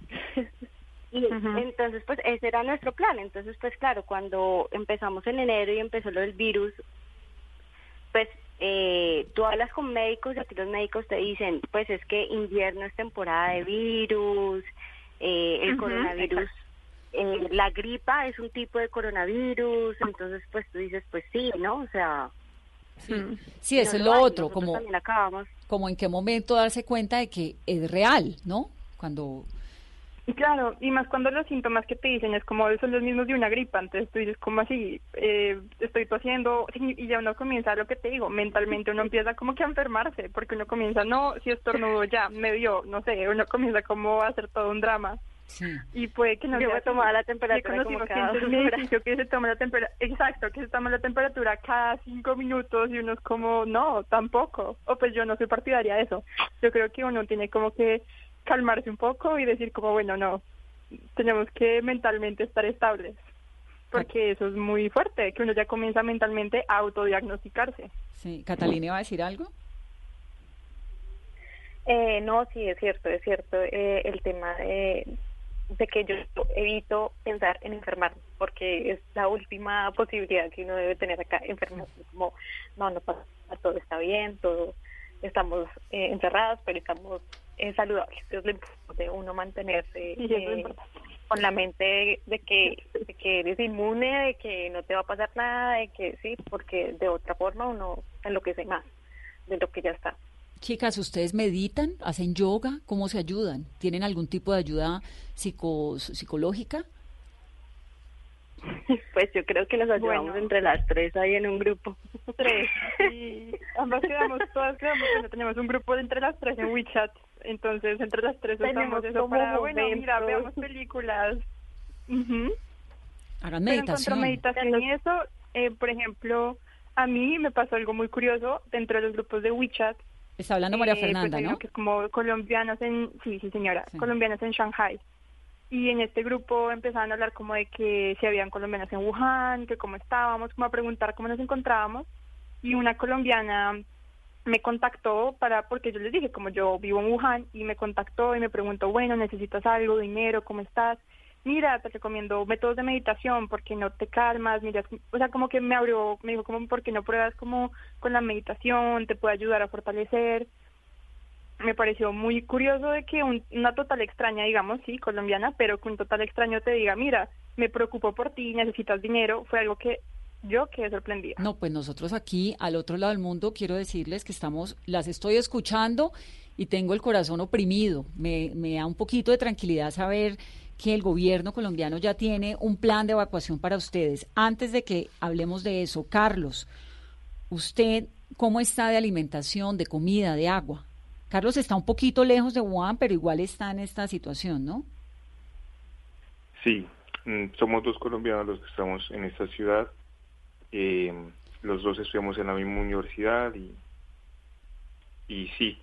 [SPEAKER 9] [LAUGHS] Y entonces, pues ese era nuestro plan. Entonces, pues claro, cuando empezamos en enero y empezó lo del virus, pues eh, tú hablas con médicos y aquí los médicos te dicen, pues es que invierno es temporada de virus, eh, el coronavirus, eh, la gripa es un tipo de coronavirus, entonces pues tú dices, pues sí, ¿no? O sea...
[SPEAKER 6] Sí, eso es lo otro, como, como en qué momento darse cuenta de que es real, ¿no? Cuando
[SPEAKER 10] Claro, y más cuando los síntomas que te dicen es como son los mismos de una gripa, entonces tú dices, como así? Eh, estoy tosiendo y ya uno comienza, lo que te digo, mentalmente uno empieza como que a enfermarse, porque uno comienza, no, si estornudo ya, me dio, no sé, uno comienza como a hacer todo un drama. Y puede que no
[SPEAKER 9] Yo la temperatura como cada
[SPEAKER 10] que se toma la temperatura, exacto, que se toma la temperatura cada cinco minutos y uno es como, no, tampoco. O pues yo no soy partidaria de eso. Yo creo que uno tiene como que calmarse un poco y decir como, bueno, no, tenemos que mentalmente estar estables, porque eso es muy fuerte, que uno ya comienza mentalmente a autodiagnosticarse.
[SPEAKER 6] Sí, Catalina, ¿iba a decir algo?
[SPEAKER 9] Eh, no, sí, es cierto, es cierto. Eh, el tema de, de que yo evito pensar en enfermarme, porque es la última posibilidad que uno debe tener acá, enfermarse, como, no, no pasa, todo está bien, todo, estamos eh, encerrados, pero estamos eh, saludables, es lo importante de uno mantenerse eh, con la mente de, que, de que eres inmune, de que no te va a pasar nada, de que sí, porque de otra forma uno enloquece más de lo que ya está.
[SPEAKER 6] Chicas, ¿ustedes meditan? ¿Hacen yoga? ¿Cómo se ayudan? ¿Tienen algún tipo de ayuda psico psicológica? [LAUGHS]
[SPEAKER 9] Pues yo creo que nos ayudamos entre las tres ahí en un grupo.
[SPEAKER 10] Tres. Y ambas quedamos, todas quedamos, tenemos un grupo de entre las tres en WeChat. Entonces, entre las tres tenemos eso para, bueno, mira, veamos películas.
[SPEAKER 6] Hagan meditación.
[SPEAKER 10] meditación y eso, eh, por ejemplo, a mí me pasó algo muy curioso dentro de los grupos de WeChat
[SPEAKER 6] Está hablando María
[SPEAKER 10] eh, pues,
[SPEAKER 6] Fernanda, ¿no?
[SPEAKER 10] Que es como colombianos en, sí, sí señora, colombianos en Shanghai. Y en este grupo empezaban a hablar como de que si habían colombianos en Wuhan, que cómo estábamos, como a preguntar cómo nos encontrábamos. Y una colombiana me contactó para, porque yo les dije, como yo vivo en Wuhan, y me contactó y me preguntó, bueno, necesitas algo, dinero, ¿cómo estás? mira, te recomiendo métodos de meditación porque no te calmas, mira, o sea, como que me abrió, me dijo como porque no pruebas como con la meditación, te puede ayudar a fortalecer. Me pareció muy curioso de que una total extraña, digamos, sí, colombiana, pero que un total extraño te diga, mira, me preocupo por ti, necesitas dinero, fue algo que yo quedé sorprendida.
[SPEAKER 6] No, pues nosotros aquí, al otro lado del mundo, quiero decirles que estamos, las estoy escuchando y tengo el corazón oprimido. Me, me da un poquito de tranquilidad saber que el gobierno colombiano ya tiene un plan de evacuación para ustedes. Antes de que hablemos de eso, Carlos, ¿usted cómo está de alimentación, de comida, de agua? Carlos está un poquito lejos de Wuhan, pero igual está en esta situación, ¿no?
[SPEAKER 11] Sí, mm, somos dos colombianos los que estamos en esta ciudad. Eh, los dos estudiamos en la misma universidad y, y sí,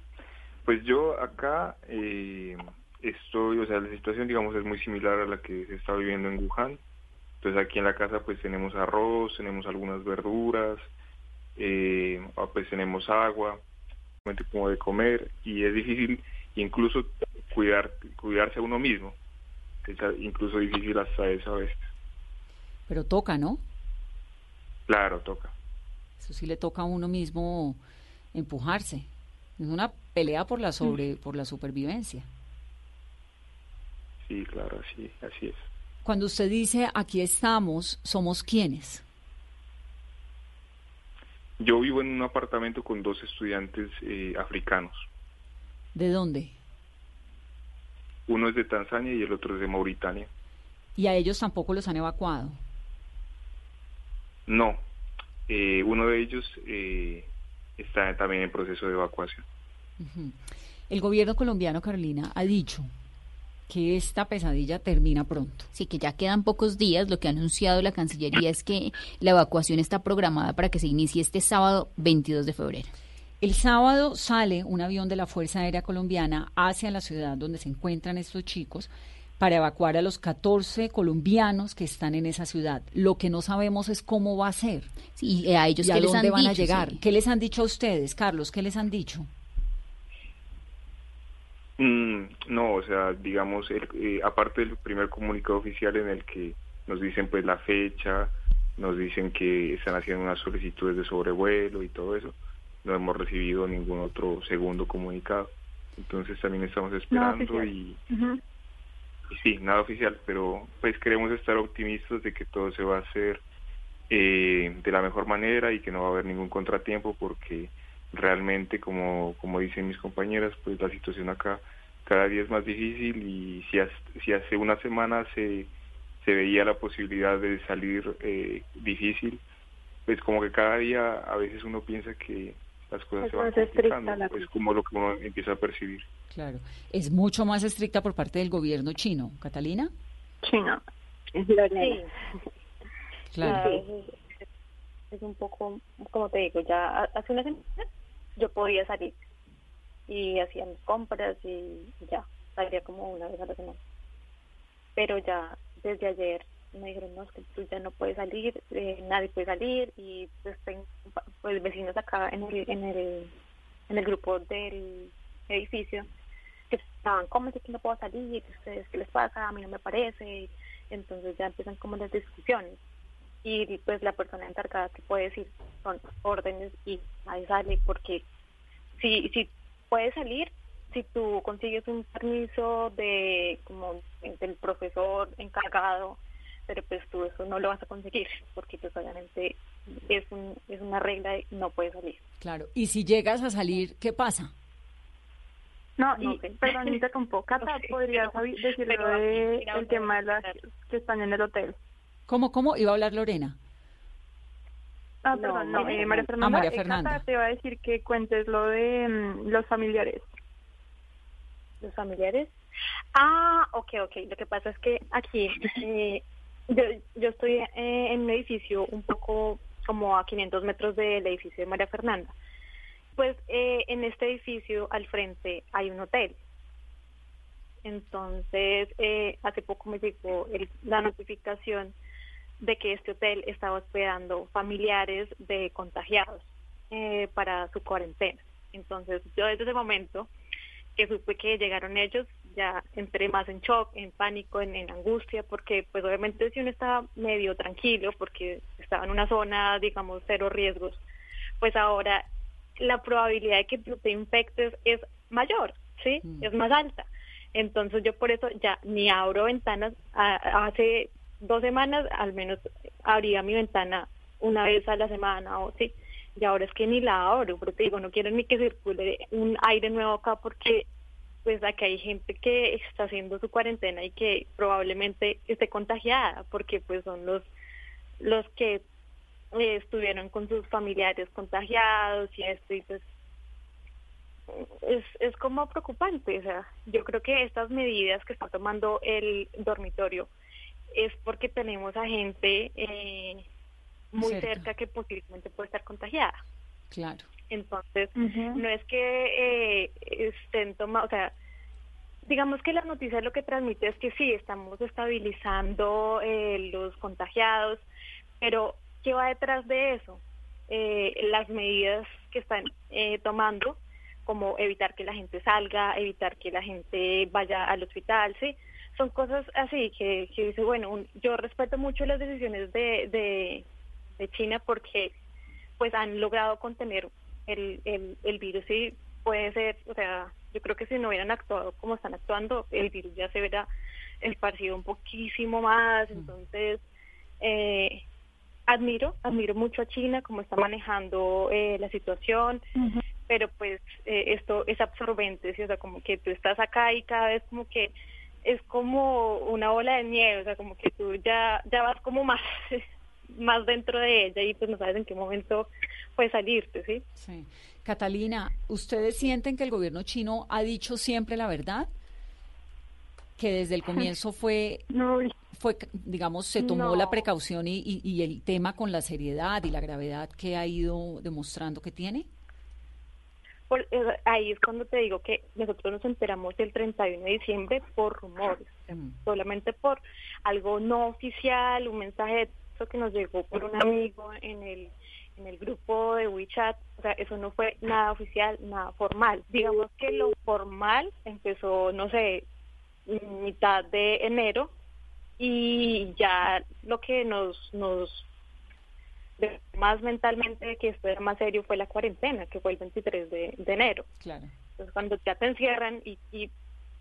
[SPEAKER 11] pues yo acá... Eh, estoy, o sea, la situación, digamos, es muy similar a la que se está viviendo en Wuhan. Entonces aquí en la casa pues tenemos arroz, tenemos algunas verduras, eh, ah, pues tenemos agua, como de comer y es difícil incluso cuidar cuidarse a uno mismo. Es incluso difícil hasta esa vez.
[SPEAKER 6] Pero toca, ¿no?
[SPEAKER 11] Claro, toca.
[SPEAKER 6] Eso sí le toca a uno mismo empujarse. Es una pelea por la sobre por la supervivencia.
[SPEAKER 11] Sí, claro, así, así es.
[SPEAKER 6] Cuando usted dice aquí estamos, ¿somos quiénes?
[SPEAKER 11] Yo vivo en un apartamento con dos estudiantes eh, africanos.
[SPEAKER 6] ¿De dónde?
[SPEAKER 11] Uno es de Tanzania y el otro es de Mauritania.
[SPEAKER 6] ¿Y a ellos tampoco los han evacuado?
[SPEAKER 11] No, eh, uno de ellos eh, está también en proceso de evacuación.
[SPEAKER 6] El gobierno colombiano, Carolina, ha dicho que esta pesadilla termina pronto.
[SPEAKER 7] Sí, que ya quedan pocos días. Lo que ha anunciado la Cancillería es que la evacuación está programada para que se inicie este sábado 22 de febrero.
[SPEAKER 6] El sábado sale un avión de la Fuerza Aérea Colombiana hacia la ciudad donde se encuentran estos chicos para evacuar a los 14 colombianos que están en esa ciudad. Lo que no sabemos es cómo va a ser.
[SPEAKER 7] Sí, a ellos ¿qué les han
[SPEAKER 6] van
[SPEAKER 7] dicho,
[SPEAKER 6] a llegar. ¿Qué les han dicho a ustedes, Carlos? ¿Qué les han dicho?
[SPEAKER 11] Mm, no, o sea, digamos, eh, aparte del primer comunicado oficial en el que nos dicen pues la fecha, nos dicen que están haciendo unas solicitudes de sobrevuelo y todo eso, no hemos recibido ningún otro segundo comunicado. Entonces también estamos esperando y, y, sí, nada oficial, pero pues queremos estar optimistas de que todo se va a hacer eh, de la mejor manera y que no va a haber ningún contratiempo porque realmente, como, como dicen mis compañeras, pues la situación acá cada día es más difícil y si, si hace una semana se, se veía la posibilidad de salir eh, difícil, pues como que cada día a veces uno piensa que las cosas se van complicando, es como lo que uno empieza a percibir.
[SPEAKER 6] Claro, es mucho más estricta por parte del gobierno chino, ¿Catalina?
[SPEAKER 9] Chino,
[SPEAKER 10] sí. [LAUGHS]
[SPEAKER 9] Claro. Es un poco, como te digo, ya hace una semana yo podía salir y hacía mis compras y ya, salía como una vez a la semana. Pero ya desde ayer me dijeron, no, es que tú ya no puedes salir, eh, nadie puede salir y pues tengo pues, vecinos acá en el, en el, en el grupo del edificio que estaban, ¿cómo es que no puedo salir? ¿Ustedes qué les pasa? A mí no me parece. Entonces ya empiezan como las discusiones. Y pues la persona encargada que puede decir son órdenes y ahí sale porque si, si puedes salir, si tú consigues un permiso de como del profesor encargado, pero pues tú eso no lo vas a conseguir porque pues obviamente es, un, es una regla y no puedes salir.
[SPEAKER 6] Claro, y si llegas a salir, ¿qué pasa?
[SPEAKER 10] No, y, [LAUGHS] perdón, interrumpo. Cata, ¿podrías decirle de, el tema de las que están en el hotel?
[SPEAKER 6] ¿Cómo, cómo? ¿Iba a hablar Lorena?
[SPEAKER 10] Ah, perdón, no, eh, María Fernanda.
[SPEAKER 6] Ah, María
[SPEAKER 10] eh,
[SPEAKER 6] Fernanda.
[SPEAKER 10] Cata, te iba a decir que cuentes lo de mm, los familiares.
[SPEAKER 9] ¿Los familiares? Ah, ok, ok. Lo que pasa es que aquí [LAUGHS] eh, yo, yo estoy eh, en un edificio un poco como a 500 metros del edificio de María Fernanda. Pues eh, en este edificio al frente hay un hotel. Entonces, eh, hace poco me llegó la notificación de que este hotel estaba hospedando familiares de contagiados eh, para su cuarentena. Entonces, yo desde ese momento que supe que llegaron ellos, ya entré más en shock, en pánico, en, en angustia, porque pues obviamente si uno estaba medio tranquilo, porque estaba en una zona, digamos, cero riesgos, pues ahora la probabilidad de que te infectes es mayor, ¿sí? Es más alta. Entonces yo por eso ya ni abro ventanas. Hace dos semanas al menos abría mi ventana una vez a la semana o sí. Y ahora es que ni la abro, porque digo, no quiero ni que circule un aire nuevo acá porque pues aquí hay gente que está haciendo su cuarentena y que probablemente esté contagiada porque pues son los los que eh, estuvieron con sus familiares contagiados y esto y pues es, es como preocupante, o sea, yo creo que estas medidas que está tomando el dormitorio es porque tenemos a gente eh, muy
[SPEAKER 6] Cerca.
[SPEAKER 9] cerca que posiblemente puede estar contagiada.
[SPEAKER 6] Claro.
[SPEAKER 9] Entonces, no es que eh, estén tomando, o sea, digamos que la noticia lo que transmite es que sí, estamos estabilizando eh, los contagiados, pero ¿qué va detrás de eso? Eh, las medidas que están eh, tomando, como evitar que la gente salga, evitar que la gente vaya al hospital, ¿sí? Son cosas así que, que dice, bueno, un- yo respeto mucho las decisiones de, de, de China porque pues han logrado contener el, el, el virus y puede ser, o sea, yo creo que si no hubieran actuado como están actuando, el virus ya se verá esparcido un poquísimo más, entonces eh, admiro, admiro mucho a China como está manejando eh, la situación, pero pues eh, esto es absorbente, ¿sí? o sea, como que tú estás acá y cada vez como que es como una bola de nieve, o sea, como que tú ya, ya vas como más, [LAUGHS] más dentro de ella y pues no sabes en qué momento puedes salirte, ¿sí?
[SPEAKER 6] Sí. Catalina, ¿ustedes sienten que el gobierno chino ha dicho siempre la verdad? Que desde el [LAUGHS] comienzo fue, fue digamos, se tomó
[SPEAKER 9] No.
[SPEAKER 6] la precaución y, y- y el tema con la seriedad y la gravedad que ha ido demostrando que tiene.
[SPEAKER 9] Por- eh, ahí es cuando te digo que nosotros nos enteramos el 31 de diciembre por rumores, solamente por algo no oficial, un mensaje de texto que nos llegó por un amigo en el en el grupo de WeChat, o sea, eso no fue nada oficial, nada formal. Digamos que lo formal empezó, no sé, mitad de enero y ya lo que nos nos dejó más mentalmente que esto era más serio fue la cuarentena, que fue el 23 de, de enero.
[SPEAKER 6] Claro.
[SPEAKER 9] Entonces, cuando ya te encierran y, y,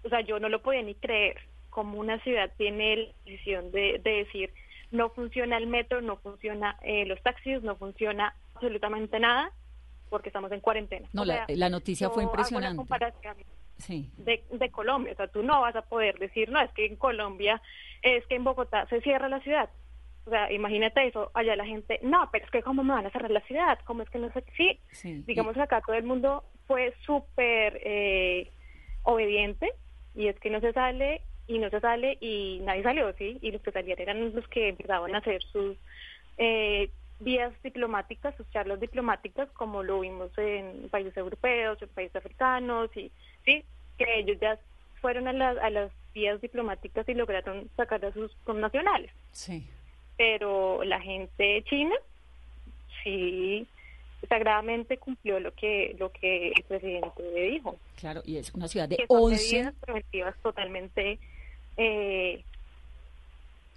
[SPEAKER 9] o sea, yo no lo podía ni creer, como una ciudad tiene la decisión de, de decir, no funciona el metro, no funciona eh, los taxis, no funciona absolutamente nada, porque estamos en cuarentena.
[SPEAKER 6] No,
[SPEAKER 9] O
[SPEAKER 6] la,
[SPEAKER 9] sea,
[SPEAKER 6] la noticia fue impresionante.
[SPEAKER 9] comparación
[SPEAKER 6] Sí.
[SPEAKER 9] de, de Colombia, o sea, tú no vas a poder decir, no, es que en Colombia, es que en Bogotá se cierra la ciudad. O sea, imagínate eso, allá la gente, no, pero es que cómo me van a cerrar la ciudad, cómo es que no sé, sí,
[SPEAKER 6] Sí.
[SPEAKER 9] digamos que acá todo el mundo fue súper eh, obediente y es que no se sale y no se sale y nadie salió, ¿sí? Y los que salieron eran los que empezaban a hacer sus eh, vías diplomáticas, sus charlas diplomáticas, como lo vimos en países europeos, en países africanos, y sí, que ellos ya fueron a, las a las vías diplomáticas y lograron sacar a sus connacionales
[SPEAKER 6] Sí.
[SPEAKER 9] pero la gente china sí
[SPEAKER 10] sagradamente cumplió lo que lo que el presidente dijo.
[SPEAKER 6] Claro, y es una ciudad de 11
[SPEAKER 10] preventivas totalmente eh,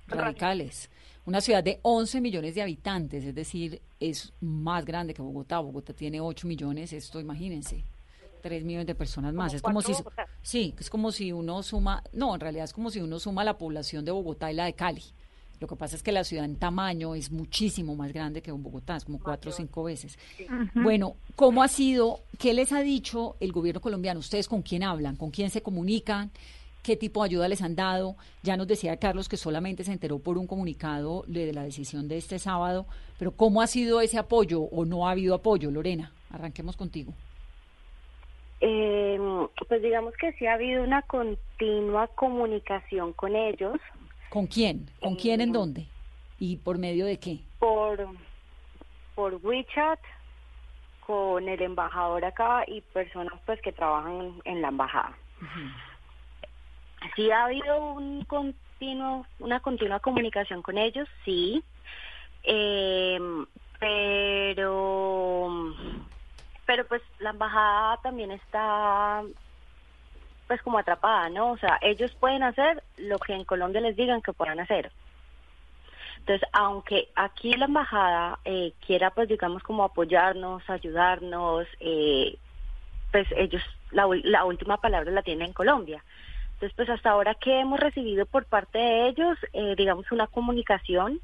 [SPEAKER 6] radicales. Una ciudad de 11 millones de habitantes, es decir, es más grande que Bogotá. Bogotá tiene 8 millones, esto imagínense. 3 millones de personas más. es como si sí, es como si uno suma, no, en realidad es como si uno suma la población de Bogotá y la de Cali. Lo que pasa es que la ciudad en tamaño es muchísimo más grande que Bogotá, es como cuatro o cinco veces. Bueno, ¿cómo ha sido? ¿Qué les ha dicho el gobierno colombiano? ¿Ustedes con quién hablan? ¿Con quién se comunican? ¿Qué tipo de ayuda les han dado? Ya nos decía Carlos que solamente se enteró por un comunicado de la decisión de este sábado, pero ¿cómo ha sido ese apoyo o no ha habido apoyo, Lorena? Arranquemos contigo.
[SPEAKER 8] Eh, pues digamos que sí ha habido una continua comunicación con ellos.
[SPEAKER 6] ¿Con quién? ¿Con quién en eh, dónde? ¿Y por medio de qué?
[SPEAKER 8] Por, por WeChat, con el embajador acá y personas pues que trabajan en la embajada. Sí ha habido un continuo, una continua comunicación con ellos, sí, eh, pero pero pues la embajada también está pues como atrapada, ¿no? O sea, ellos pueden hacer lo que en Colombia les digan que puedan hacer. Entonces, aunque aquí la embajada eh, quiera, pues digamos, como apoyarnos, ayudarnos, eh, pues ellos, la, la última palabra la tienen en Colombia. Entonces, pues hasta ahora que hemos recibido por parte de ellos, eh, digamos, una comunicación.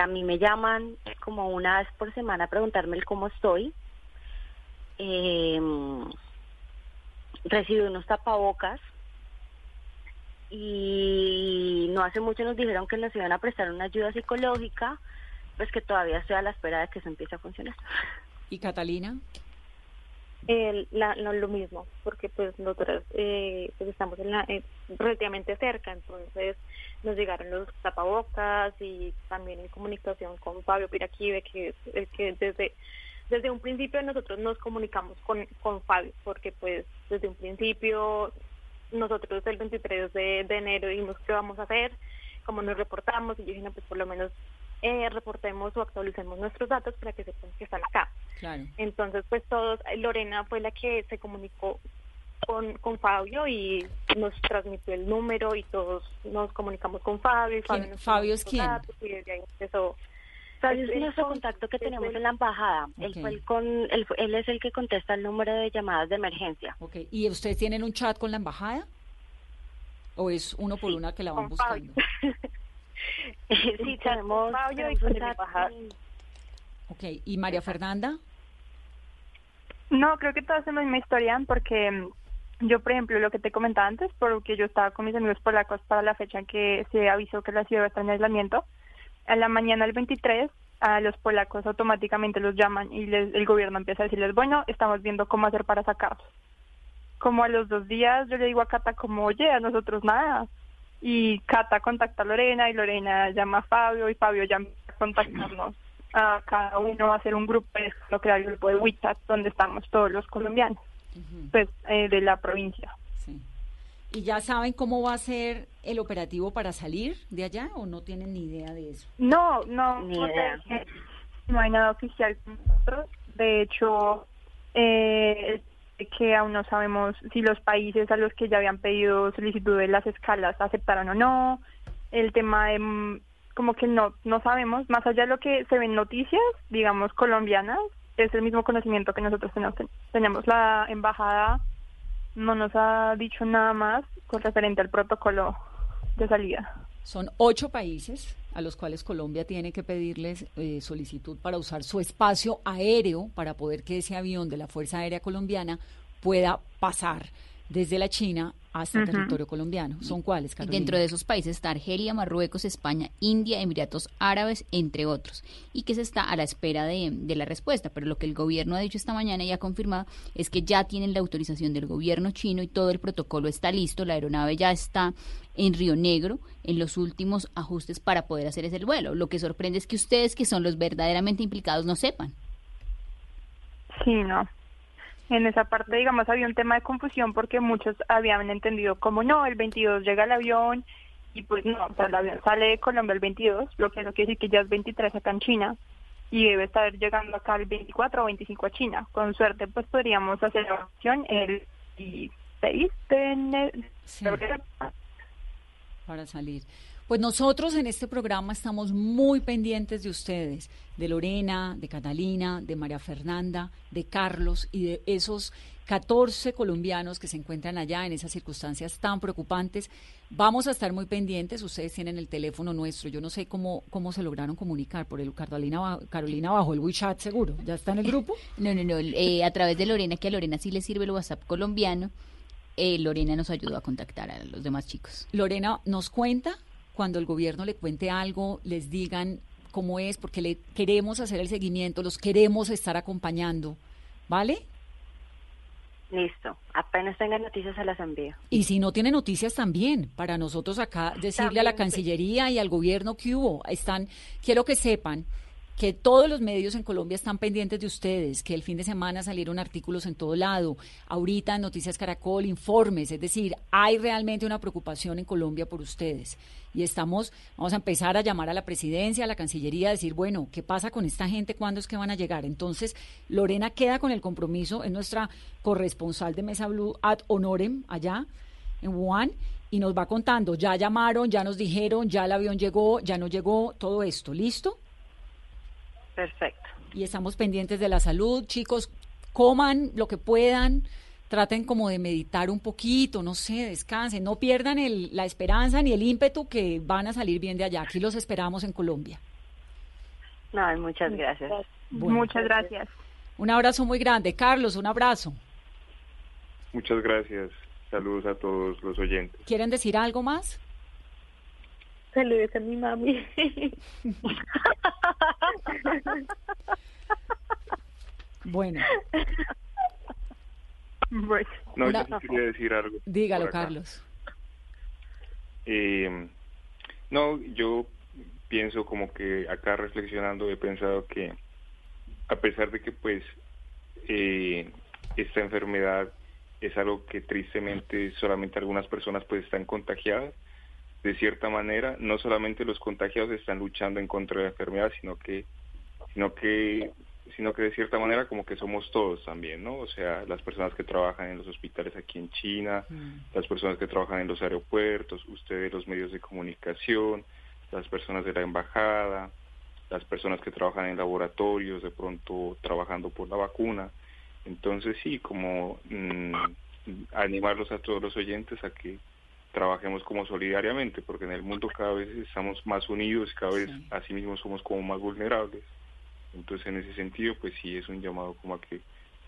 [SPEAKER 8] a mí me llaman como una vez por semana a preguntarme el cómo estoy eh, recibió unos tapabocas y no hace mucho nos dijeron que nos iban a prestar una ayuda psicológica, pues que todavía estoy a la espera de que eso empiece a funcionar.
[SPEAKER 6] ¿Y Catalina?
[SPEAKER 10] La, no lo mismo, porque pues nosotros eh, pues estamos en la, eh, relativamente cerca, entonces nos llegaron los tapabocas y también en comunicación con Fabio Piraquive, que que desde desde un principio nosotros nos comunicamos con, con Fabio, porque pues desde un principio nosotros el 23 de, enero dijimos qué vamos a hacer, cómo nos reportamos, y yo dije, pues por lo menos eh, reportemos o actualicemos nuestros datos para que sepan que están acá. Entonces, pues todos, Lorena fue la que se comunicó con, con Fabio y nos transmitió el número y todos nos comunicamos con Fabio. Y Fabio,
[SPEAKER 6] ¿Fabio es quién?
[SPEAKER 10] y desde ahí empezó
[SPEAKER 8] es nuestro contacto que tenemos en la embajada. Él, fue el con, él, es el que contesta el número de llamadas de emergencia.
[SPEAKER 6] Okay. ¿Y ustedes tienen un chat con la embajada? ¿O es uno por una que la van buscando? [LAUGHS] [LAUGHS]
[SPEAKER 8] sí, tenemos Fabio y.
[SPEAKER 6] Ok, ¿y María Fernanda?
[SPEAKER 10] No, creo que todas hacemos la misma historia porque mm, yo, por ejemplo, lo que te comentaba antes, porque yo estaba con mis amigos polacos para la fecha en que se avisó que la ciudad está en aislamiento, a la mañana del 23 a los polacos automáticamente los llaman y el gobierno empieza a decirles, bueno, estamos viendo cómo hacer para sacarlos. Como a los dos días yo le digo a Cata como, oye, a nosotros nada. Y Cata contacta a Lorena y Lorena llama a Fabio y Fabio llama a contactarnos. A cada uno va a hacer un grupo, lo que el grupo de WeChat, donde estamos todos los colombianos, pues eh, de la provincia.
[SPEAKER 6] ¿Y ya saben cómo va a ser el operativo para salir de allá o no tienen ni idea de eso?
[SPEAKER 10] No, no, no, no hay nada oficial con nosotros. De hecho, eh, que aún no sabemos si los países a los que ya habían pedido solicitud de las escalas aceptaron o no. El tema de mm, como que no no sabemos, más allá de lo que se ven noticias, digamos colombianas, es el mismo conocimiento que nosotros tenemos. Tenemos la embajada no nos ha dicho nada más con referente al protocolo de salida.
[SPEAKER 6] Son ocho países a los cuales Colombia tiene que pedirles eh, solicitud para usar su espacio aéreo para poder que ese avión de la Fuerza Aérea Colombiana pueda pasar desde la China hasta el territorio colombiano. ¿Son cuáles, Carolina?
[SPEAKER 7] Dentro de esos países está Argelia, Marruecos, España, India, Emiratos Árabes, entre otros, y que se está a la espera de, de, la respuesta. Pero lo que el gobierno ha dicho esta mañana y ha confirmado es que ya tienen la autorización del gobierno chino y todo el protocolo está listo, la aeronave ya está en Río Negro en los últimos ajustes para poder hacer ese vuelo. Lo que sorprende es que ustedes, que son los verdaderamente implicados, no sepan.
[SPEAKER 10] Sí, no en esa parte, digamos, había un tema de confusión porque muchos habían entendido como no, el 22 llega el avión y pues no, o sea, el avión sale de Colombia el 22, lo que no quiere decir que ya es 23 acá en China y debe estar llegando acá el 24 o 25 a China. Con suerte, pues podríamos hacer la opción el 16 de
[SPEAKER 6] Para salir. Pues nosotros en este programa estamos muy pendientes de ustedes, de Lorena, de Catalina, de María Fernanda, de Carlos y de esos 14 colombianos que se encuentran allá en esas circunstancias tan preocupantes. Vamos a estar muy pendientes. Ustedes tienen el teléfono nuestro. Yo no sé cómo, cómo se lograron comunicar por el Carolina, Carolina bajo el WeChat, seguro. ¿Ya está en el grupo? [LAUGHS]
[SPEAKER 7] No, no, no. Eh, a través de Lorena, que a Lorena sí le sirve el WhatsApp colombiano. Eh, Lorena nos ayudó a contactar a los demás chicos.
[SPEAKER 6] Lorena nos cuenta cuando el gobierno le cuente algo, les digan cómo es, porque le queremos hacer el seguimiento, los queremos estar acompañando, ¿vale?
[SPEAKER 9] Listo, apenas tenga noticias se las envío.
[SPEAKER 6] Y si no tiene noticias también, para nosotros acá decirle a la Cancillería y al gobierno que hubo, están, quiero que sepan que todos los medios en Colombia están pendientes de ustedes, que el fin de semana salieron artículos en todo lado, ahorita Noticias Caracol, informes, es decir, hay realmente una preocupación en Colombia por ustedes. Y estamos, vamos a empezar a llamar a la presidencia, a la Cancillería, a decir, bueno, ¿qué pasa con esta gente? ¿Cuándo es que van a llegar? Entonces, Lorena queda con el compromiso, es nuestra corresponsal de Mesa Blue ad honorem allá en Wuhan y nos va contando, ya llamaron, ya nos dijeron, ya el avión llegó, ya no llegó, todo esto, ¿listo?
[SPEAKER 9] Perfecto.
[SPEAKER 6] Y estamos pendientes de la salud, chicos, coman lo que puedan, traten como de meditar un poquito, no sé, descansen, no pierdan el, la esperanza ni el ímpetu que van a salir bien de allá. Aquí los esperamos en Colombia.
[SPEAKER 9] No, muchas gracias.
[SPEAKER 10] muchas gracias.
[SPEAKER 6] Un abrazo muy grande. Carlos, un abrazo.
[SPEAKER 11] Muchas gracias. Saludos a todos los oyentes.
[SPEAKER 6] ¿Quieren decir algo más?
[SPEAKER 10] Saludos a mi mami.
[SPEAKER 6] bueno.
[SPEAKER 11] No, yo quería decir algo.
[SPEAKER 6] Dígalo, Carlos.
[SPEAKER 11] Eh, no, yo pienso como que acá reflexionando he pensado que a pesar de que pues eh, esta enfermedad es algo que tristemente solamente algunas personas pues están contagiadas, de cierta manera, no solamente los contagiados están luchando en contra de la enfermedad, sino que, sino que, sino que de cierta manera como que somos todos también, ¿no? O sea, las personas que trabajan en los hospitales aquí en China, mm. las personas que trabajan en los aeropuertos, ustedes los medios de comunicación, las personas de la embajada, las personas que trabajan en laboratorios, de pronto trabajando por la vacuna. Entonces sí, como mm, animarlos a todos los oyentes a que trabajemos como solidariamente, porque en el mundo cada vez estamos más unidos, cada vez así mismo somos como más vulnerables. Entonces, en ese sentido, pues sí es un llamado como a que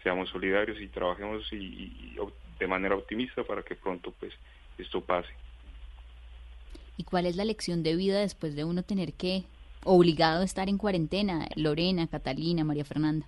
[SPEAKER 11] seamos solidarios y trabajemos y, de manera optimista para que pronto pues esto pase.
[SPEAKER 7] ¿Y cuál es la lección de vida después de uno tener que obligado a estar en cuarentena? Lorena, Catalina, María Fernanda.